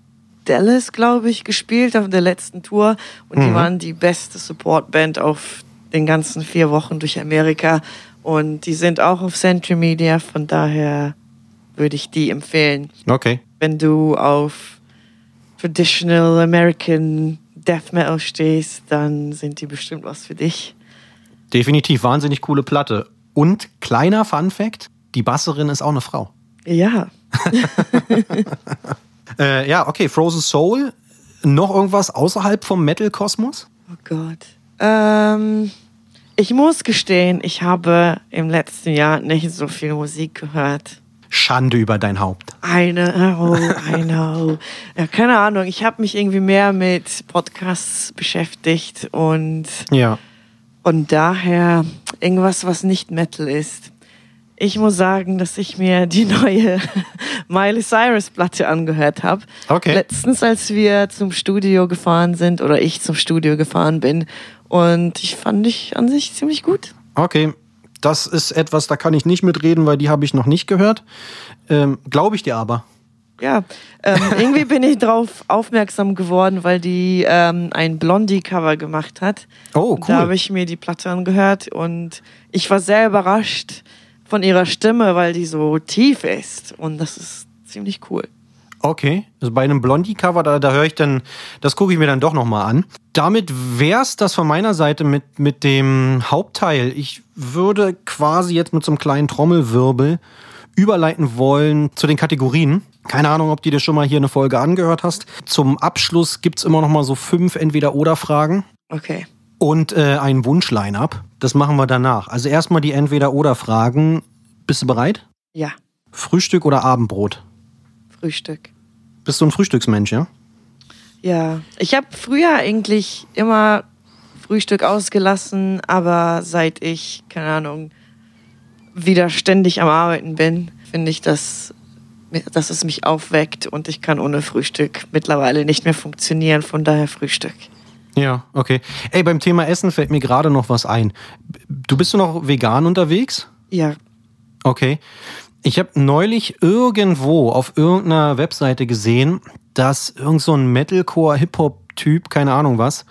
Dallas, glaube ich, gespielt auf der letzten Tour. Und die waren die beste Supportband auf den ganzen vier Wochen durch Amerika. Und die sind auch auf Century Media. Von daher würde ich die empfehlen. Okay. Wenn du auf Traditional American Death Metal stehst, dann sind die bestimmt was für dich. Definitiv, wahnsinnig coole Platte. Und kleiner Fun Fact, die Basserin ist auch eine Frau. Ja, Äh, ja, okay, Frozen Soul. Noch irgendwas außerhalb vom Metal-Kosmos? Oh Gott. Ähm, ich muss gestehen, ich habe im letzten Jahr nicht so viel Musik gehört. Schande über dein Haupt. I know, I know. Ja, keine Ahnung, ich habe mich irgendwie mehr mit Podcasts beschäftigt und, Ja. Und daher irgendwas, was nicht Metal ist. Ich muss sagen, dass ich mir die neue Miley Cyrus Platte angehört habe. Okay. Letztens, als wir zum Studio gefahren sind oder ich zum Studio gefahren bin und ich fand ich an sich ziemlich gut. Okay. Das ist etwas, da kann ich nicht mitreden, weil die habe ich noch nicht gehört. Ähm, Glaube ich dir aber. Ja, ähm, irgendwie bin ich darauf aufmerksam geworden, weil die ähm, ein Blondie-Cover gemacht hat. Oh, Und Da habe cool. ich mir die Platte angehört und ich war sehr überrascht von ihrer Stimme, weil die so tief ist. Und das ist ziemlich cool. Okay, also bei einem Blondie-Cover, da, da höre ich dann, das gucke ich mir dann doch nochmal an. Damit wär's das von meiner Seite mit, mit dem Hauptteil. Ich würde quasi jetzt mit so einem kleinen Trommelwirbel überleiten wollen zu den Kategorien. Keine Ahnung, ob du dir schon mal hier eine Folge angehört hast. Zum Abschluss gibt's immer noch mal so fünf Entweder-Oder-Fragen Okay. und äh, ein Wunsch-Line-Up. Das machen wir danach. Also erstmal die Entweder-Oder-Fragen. Bist du bereit? Ja, Frühstück oder Abendbrot? Frühstück. Bist du ein Frühstücksmensch, ja? Ja, ich habe früher eigentlich immer Frühstück ausgelassen, aber seit ich, keine Ahnung, wieder ständig am Arbeiten bin, finde ich, dass, dass es mich aufweckt und ich kann ohne Frühstück mittlerweile nicht mehr funktionieren. Von daher Frühstück. Ja, okay. Ey, beim Thema Essen fällt mir gerade noch was ein. Du bist du noch vegan unterwegs? Ja, Okay. Ich habe neulich irgendwo auf irgendeiner Webseite gesehen, dass irgend so ein Metalcore-Hip-Hop-Typ, keine Ahnung was,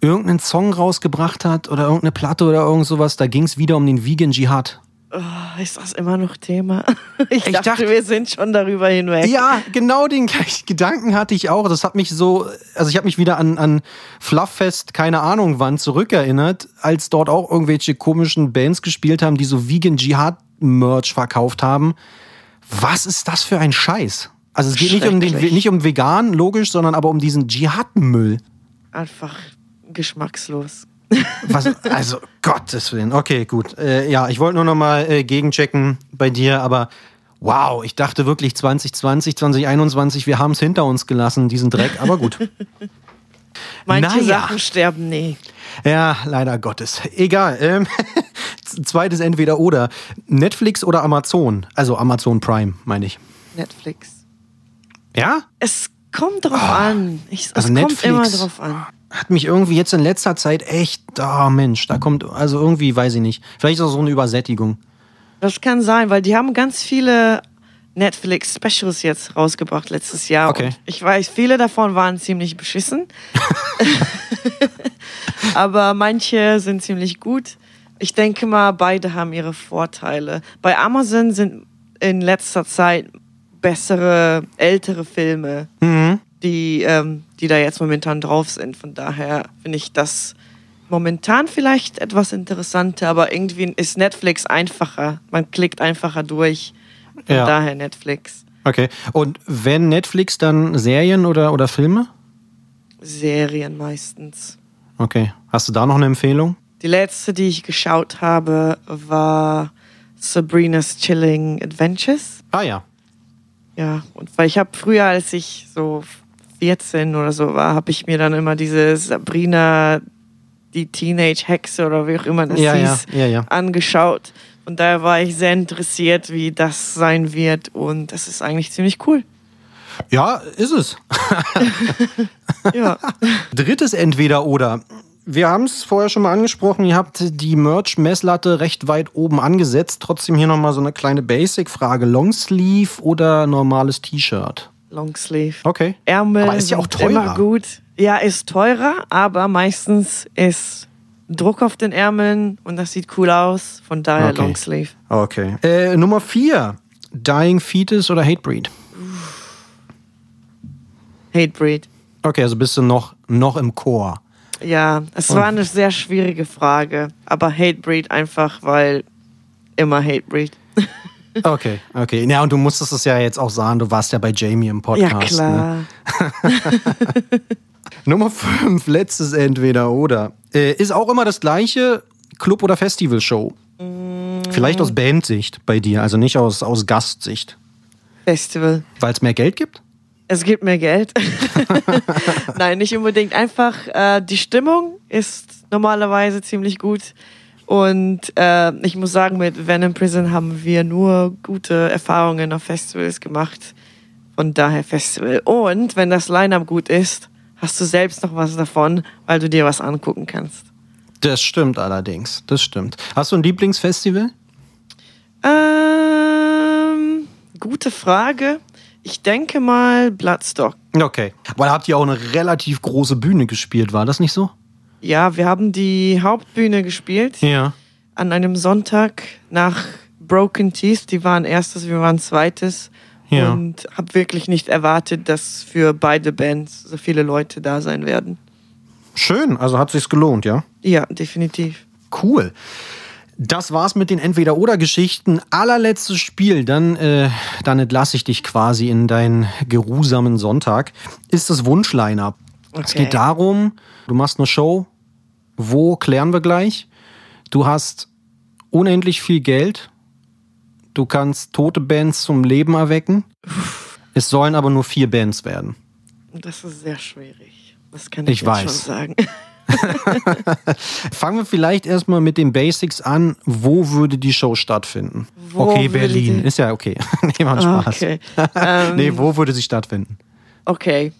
irgendeinen Song rausgebracht hat oder irgendeine Platte oder irgend sowas. Da ging es wieder um den Vegan Jihad. Oh, ist das immer noch Thema? Ich, Ich dachte, dachte- wir sind schon darüber hinweg. Ja, genau den gleichen Gedanken hatte ich auch. Das hat mich so, also ich habe mich wieder an, an Flufffest, keine Ahnung wann, zurückerinnert, als dort auch irgendwelche komischen Bands gespielt haben, die so Vegan Jihad Merch verkauft haben. Was ist das für ein Scheiß? Also es geht nicht um, den, nicht um vegan, logisch, sondern aber um diesen Dschihad-Müll. Einfach geschmackslos. Was, also, Gottes Willen. Okay, gut. Äh, ja, ich wollte nur noch mal äh, gegenchecken bei dir, aber wow, ich dachte wirklich 2020, 2021, wir haben es hinter uns gelassen, diesen Dreck, aber gut. Manche Naja. Sachen sterben nie. ja, leider Gottes. Egal. Ähm, zweites entweder oder. Netflix oder Amazon? Also Amazon Prime, meine ich. Netflix. Ja? Es kommt drauf an. Ich, es also kommt Netflix. immer drauf an. Hat mich irgendwie jetzt in letzter Zeit echt, oh Mensch, da kommt, also irgendwie, weiß ich nicht. Vielleicht ist auch so eine Übersättigung. Das kann sein, weil die haben ganz viele Netflix-Specials jetzt rausgebracht letztes Jahr. Okay. Und ich weiß, viele davon waren ziemlich beschissen. Aber manche sind ziemlich gut. Ich denke mal, beide haben ihre Vorteile. Bei Amazon sind in letzter Zeit bessere, ältere Filme, die, ähm, die da jetzt momentan drauf sind. Von daher finde ich das momentan vielleicht etwas interessanter, aber irgendwie ist Netflix einfacher. Man klickt einfacher durch. Von Ja. daher Netflix. Okay. Und wenn Netflix, dann Serien oder, oder Filme? Serien meistens. Okay. Hast du da noch eine Empfehlung? Die letzte, die ich geschaut habe, war Sabrina's Chilling Adventures. Ah ja. Ja, und weil ich habe früher, als ich so 14 oder so war, habe ich mir dann immer diese Sabrina, die Teenage-Hexe oder wie auch immer das Ja, ja, hieß, ja, ja. angeschaut. Und daher war ich sehr interessiert, wie das sein wird. Und das ist eigentlich ziemlich cool. Ja, ist es. Ja. Drittes entweder oder. Wir haben es vorher schon mal angesprochen, ihr habt die Merch-Messlatte recht weit oben angesetzt. Trotzdem hier nochmal so eine kleine Basic-Frage. Longsleeve oder normales T-Shirt? Longsleeve. Okay. Ärmel Aber ist ja auch teurer. immer gut. Ja, ist teurer, aber meistens ist Druck auf den Ärmeln und das sieht cool aus. Von daher Okay. Longsleeve. Okay. Äh, Nummer vier. Dying Fetus oder Hatebreed? Hatebreed. Okay, also bist du noch, noch im Chor. Ja, es war eine sehr schwierige Frage, aber Hatebreed einfach, weil immer Hatebreed. Okay, okay. Ja, und du musstest es ja jetzt auch sagen, du warst ja bei Jamie im Ja, Podcast. Ne? klar. Nummer 5, letztes Entweder oder. Äh, ist auch immer das gleiche Club- oder Festivalshow. Vielleicht aus Bandsicht bei dir, also nicht aus, aus Gastsicht. Festival. Weil es mehr Geld gibt? Es gibt mehr Geld. Nein, nicht unbedingt. Einfach äh, die Stimmung ist normalerweise ziemlich gut. Und äh, ich muss sagen, mit Venom Prison haben wir nur gute Erfahrungen auf Festivals gemacht. Von daher Festival. Und wenn das Line-Up gut ist, hast du selbst noch was davon, weil du dir was angucken kannst. Das stimmt allerdings, das stimmt. Hast du ein Lieblingsfestival? Ähm, gute Frage. Ich denke mal Bloodstock. Okay. Weil habt ihr auch eine relativ große Bühne gespielt, war das nicht so? Ja, wir haben die Hauptbühne gespielt. Ja. an einem Sonntag nach Broken Teeth. Die waren erstes, wir waren zweites. Ja. Und habe wirklich nicht erwartet, dass für beide Bands so viele Leute da sein werden. Schön, also hat sich's gelohnt, ja? Ja, definitiv. Cool. Das war's mit den Entweder-Oder-Geschichten. Allerletztes Spiel, dann, äh, dann entlasse ich dich quasi in deinen geruhsamen Sonntag. Ist das Wunsch-Line-Up. Es Okay. geht darum, du machst eine Show. Wo klären wir gleich? Du hast unendlich viel Geld. Du kannst tote Bands zum Leben erwecken. Es sollen aber nur vier Bands werden. Das ist sehr schwierig. Das kann ich, Ich jetzt weiß. schon sagen. Fangen wir vielleicht erstmal mit den Basics an. Wo würde die Show stattfinden? Wo okay, Berlin. die- Ist ja okay. nee, macht Ah, Spaß. okay. Ähm, nee, wo würde sie stattfinden? Okay.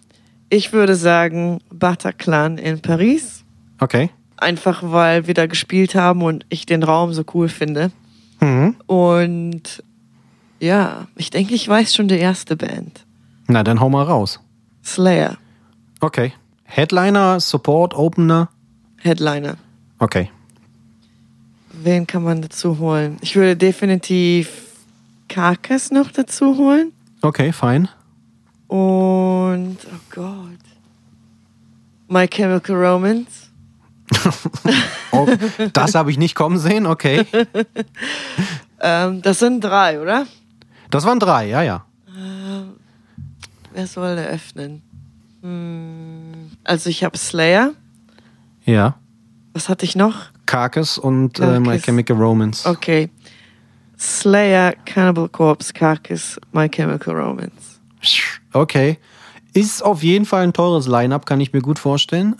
Ich würde sagen Bataclan in Paris. Okay. Einfach weil wir da gespielt haben und ich den Raum so cool finde. Mhm. Und ja, ich denke, ich weiß schon die erste Band. Na, dann hau mal raus. Slayer, Okay. Headliner, Support, Opener. Headliner. Okay. wen kann man dazu holen? Ich würde definitiv Carcass noch dazu holen. Okay, fein. Und, oh Gott. My Chemical Romance. Oh, das habe ich nicht kommen sehen, okay. Ähm, das sind drei, oder? Das waren drei, ja, ja. Wer soll eröffnen? Hm, also ich habe Slayer. Ja. Was hatte ich noch? Carcass und äh, My Carcass. Chemical Romance. Okay. Slayer, Cannibal Corpse, Carcass, My Chemical Romance. Okay. Ist auf jeden Fall ein teures Line-Up, kann ich mir gut vorstellen.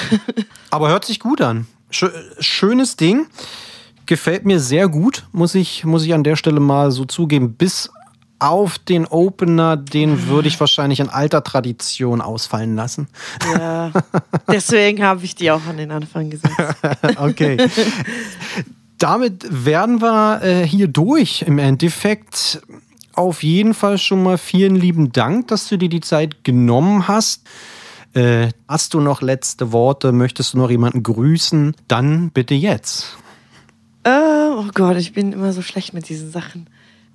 Aber hört sich gut an. Schö- Schönes Ding. Gefällt mir sehr gut, muss ich, muss ich an der Stelle mal so zugeben. Bis auf den Opener, den würde ich wahrscheinlich in alter Tradition ausfallen lassen. Ja. Deswegen habe ich die auch an den Anfang gesetzt. Okay. Damit werden wir äh, hier durch. Im Endeffekt auf jeden Fall schon mal vielen lieben Dank, dass du dir die Zeit genommen hast. Äh, hast du noch letzte Worte? Möchtest du noch jemanden grüßen? Dann bitte jetzt. Äh, oh Gott, ich bin immer so schlecht mit diesen Sachen.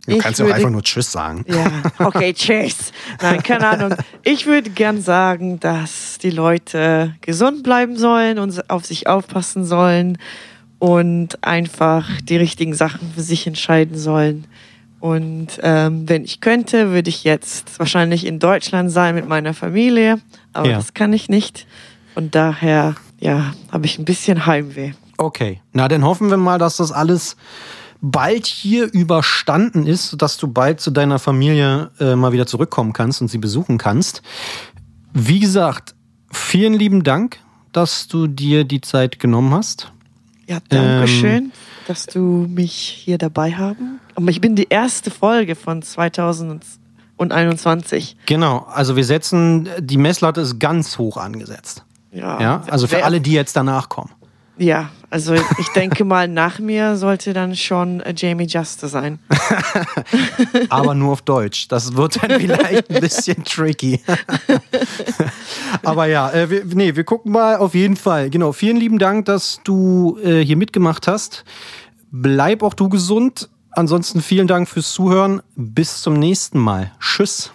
Du Ich kannst ja auch einfach nur Tschüss sagen. Ja, okay, tschüss. Nein, keine Ahnung. Ich würde gern sagen, dass die Leute gesund bleiben sollen und auf sich aufpassen sollen und einfach die richtigen Sachen für sich entscheiden sollen. Und ähm, wenn ich könnte, würde ich jetzt wahrscheinlich in Deutschland sein mit meiner Familie, aber Ja. das kann ich nicht. Und daher, ja, habe ich ein bisschen Heimweh. Okay, na dann hoffen wir mal, dass das alles bald hier überstanden ist, dass du bald zu deiner Familie äh, mal wieder zurückkommen kannst und sie besuchen kannst. Wie gesagt, vielen lieben Dank, dass du dir die Zeit genommen hast. Ja, danke Ähm, schön, dass du mich hier dabei haben. Aber ich bin die erste Folge von 2021. Genau, also wir setzen, die Messlatte ist ganz hoch angesetzt. Ja, Ja, also für alle, die jetzt danach kommen. Ja, also ich denke mal, nach mir sollte dann schon Jamie Juster sein. aber nur auf Deutsch. Das wird dann vielleicht ein bisschen tricky. aber ja, äh, wir, nee, wir gucken mal auf jeden Fall. Genau, vielen lieben Dank, dass du äh, hier mitgemacht hast. Bleib auch du gesund. Ansonsten vielen Dank fürs Zuhören. Bis zum nächsten Mal. Tschüss.